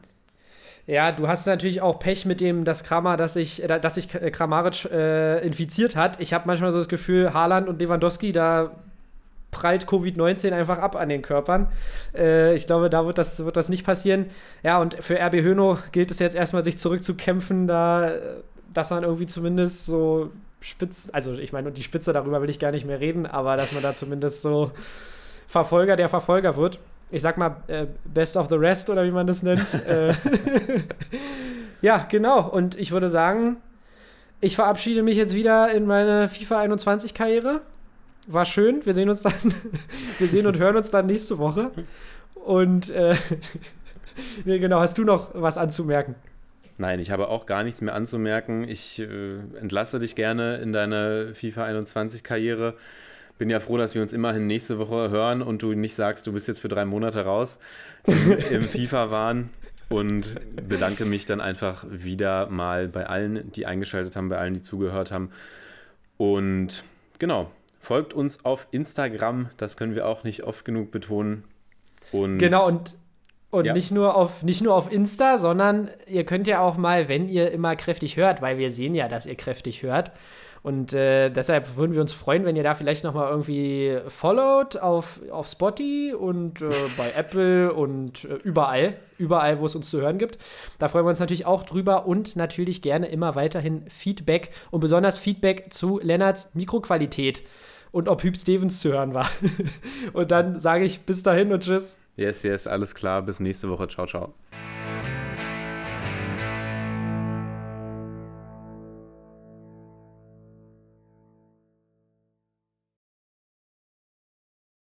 C: Ja, du hast natürlich auch Pech mit dem, dass Kramer, dass sich, äh, dass sich Kramaric äh, infiziert hat. Ich habe manchmal so das Gefühl, Haaland und Lewandowski, da prallt Covid-19 einfach ab an den Körpern. Äh, ich glaube, da wird das, wird das nicht passieren. Ja, und für RB Höno gilt es jetzt erstmal, sich zurückzukämpfen, da, dass man irgendwie zumindest so spitz, also ich meine, und die Spitze, darüber will ich gar nicht mehr reden, aber dass man da zumindest so Verfolger der Verfolger wird. Ich sag mal, äh, Best of the Rest oder wie man das nennt. äh, ja, genau. Und ich würde sagen, ich verabschiede mich jetzt wieder in meine FIFA 21 Karriere. War schön. Wir sehen uns dann, wir sehen und hören uns dann nächste Woche. Und äh, nee, genau, hast du noch was anzumerken?
D: Nein, ich habe auch gar nichts mehr anzumerken. Ich äh, entlasse dich gerne in deine FIFA 21 Karriere. Bin ja froh, dass wir uns immerhin nächste Woche hören und du nicht sagst, du bist jetzt für drei Monate raus im, im FIFA-Wahn. Und bedanke mich dann einfach wieder mal bei allen, die eingeschaltet haben, bei allen, die zugehört haben. Und genau, folgt uns auf Instagram, das können wir auch nicht oft genug betonen. Und
C: Genau, und Und
D: Ja.
C: nicht, nur auf, nicht nur auf Insta, sondern ihr könnt ja auch mal, wenn ihr immer kräftig hört, weil wir sehen ja, dass ihr kräftig hört. Und äh, deshalb würden wir uns freuen, wenn ihr da vielleicht nochmal irgendwie followt auf, auf Spotify und äh, bei Apple und äh, überall, überall, wo es uns zu hören gibt. Da freuen wir uns natürlich auch drüber und natürlich gerne immer weiterhin Feedback und besonders Feedback zu Lennarts Mikroqualität und ob Hüb Stevens zu hören war. und dann sage ich bis dahin und tschüss.
D: Yes, yes, alles klar. Bis nächste Woche. Ciao, ciao.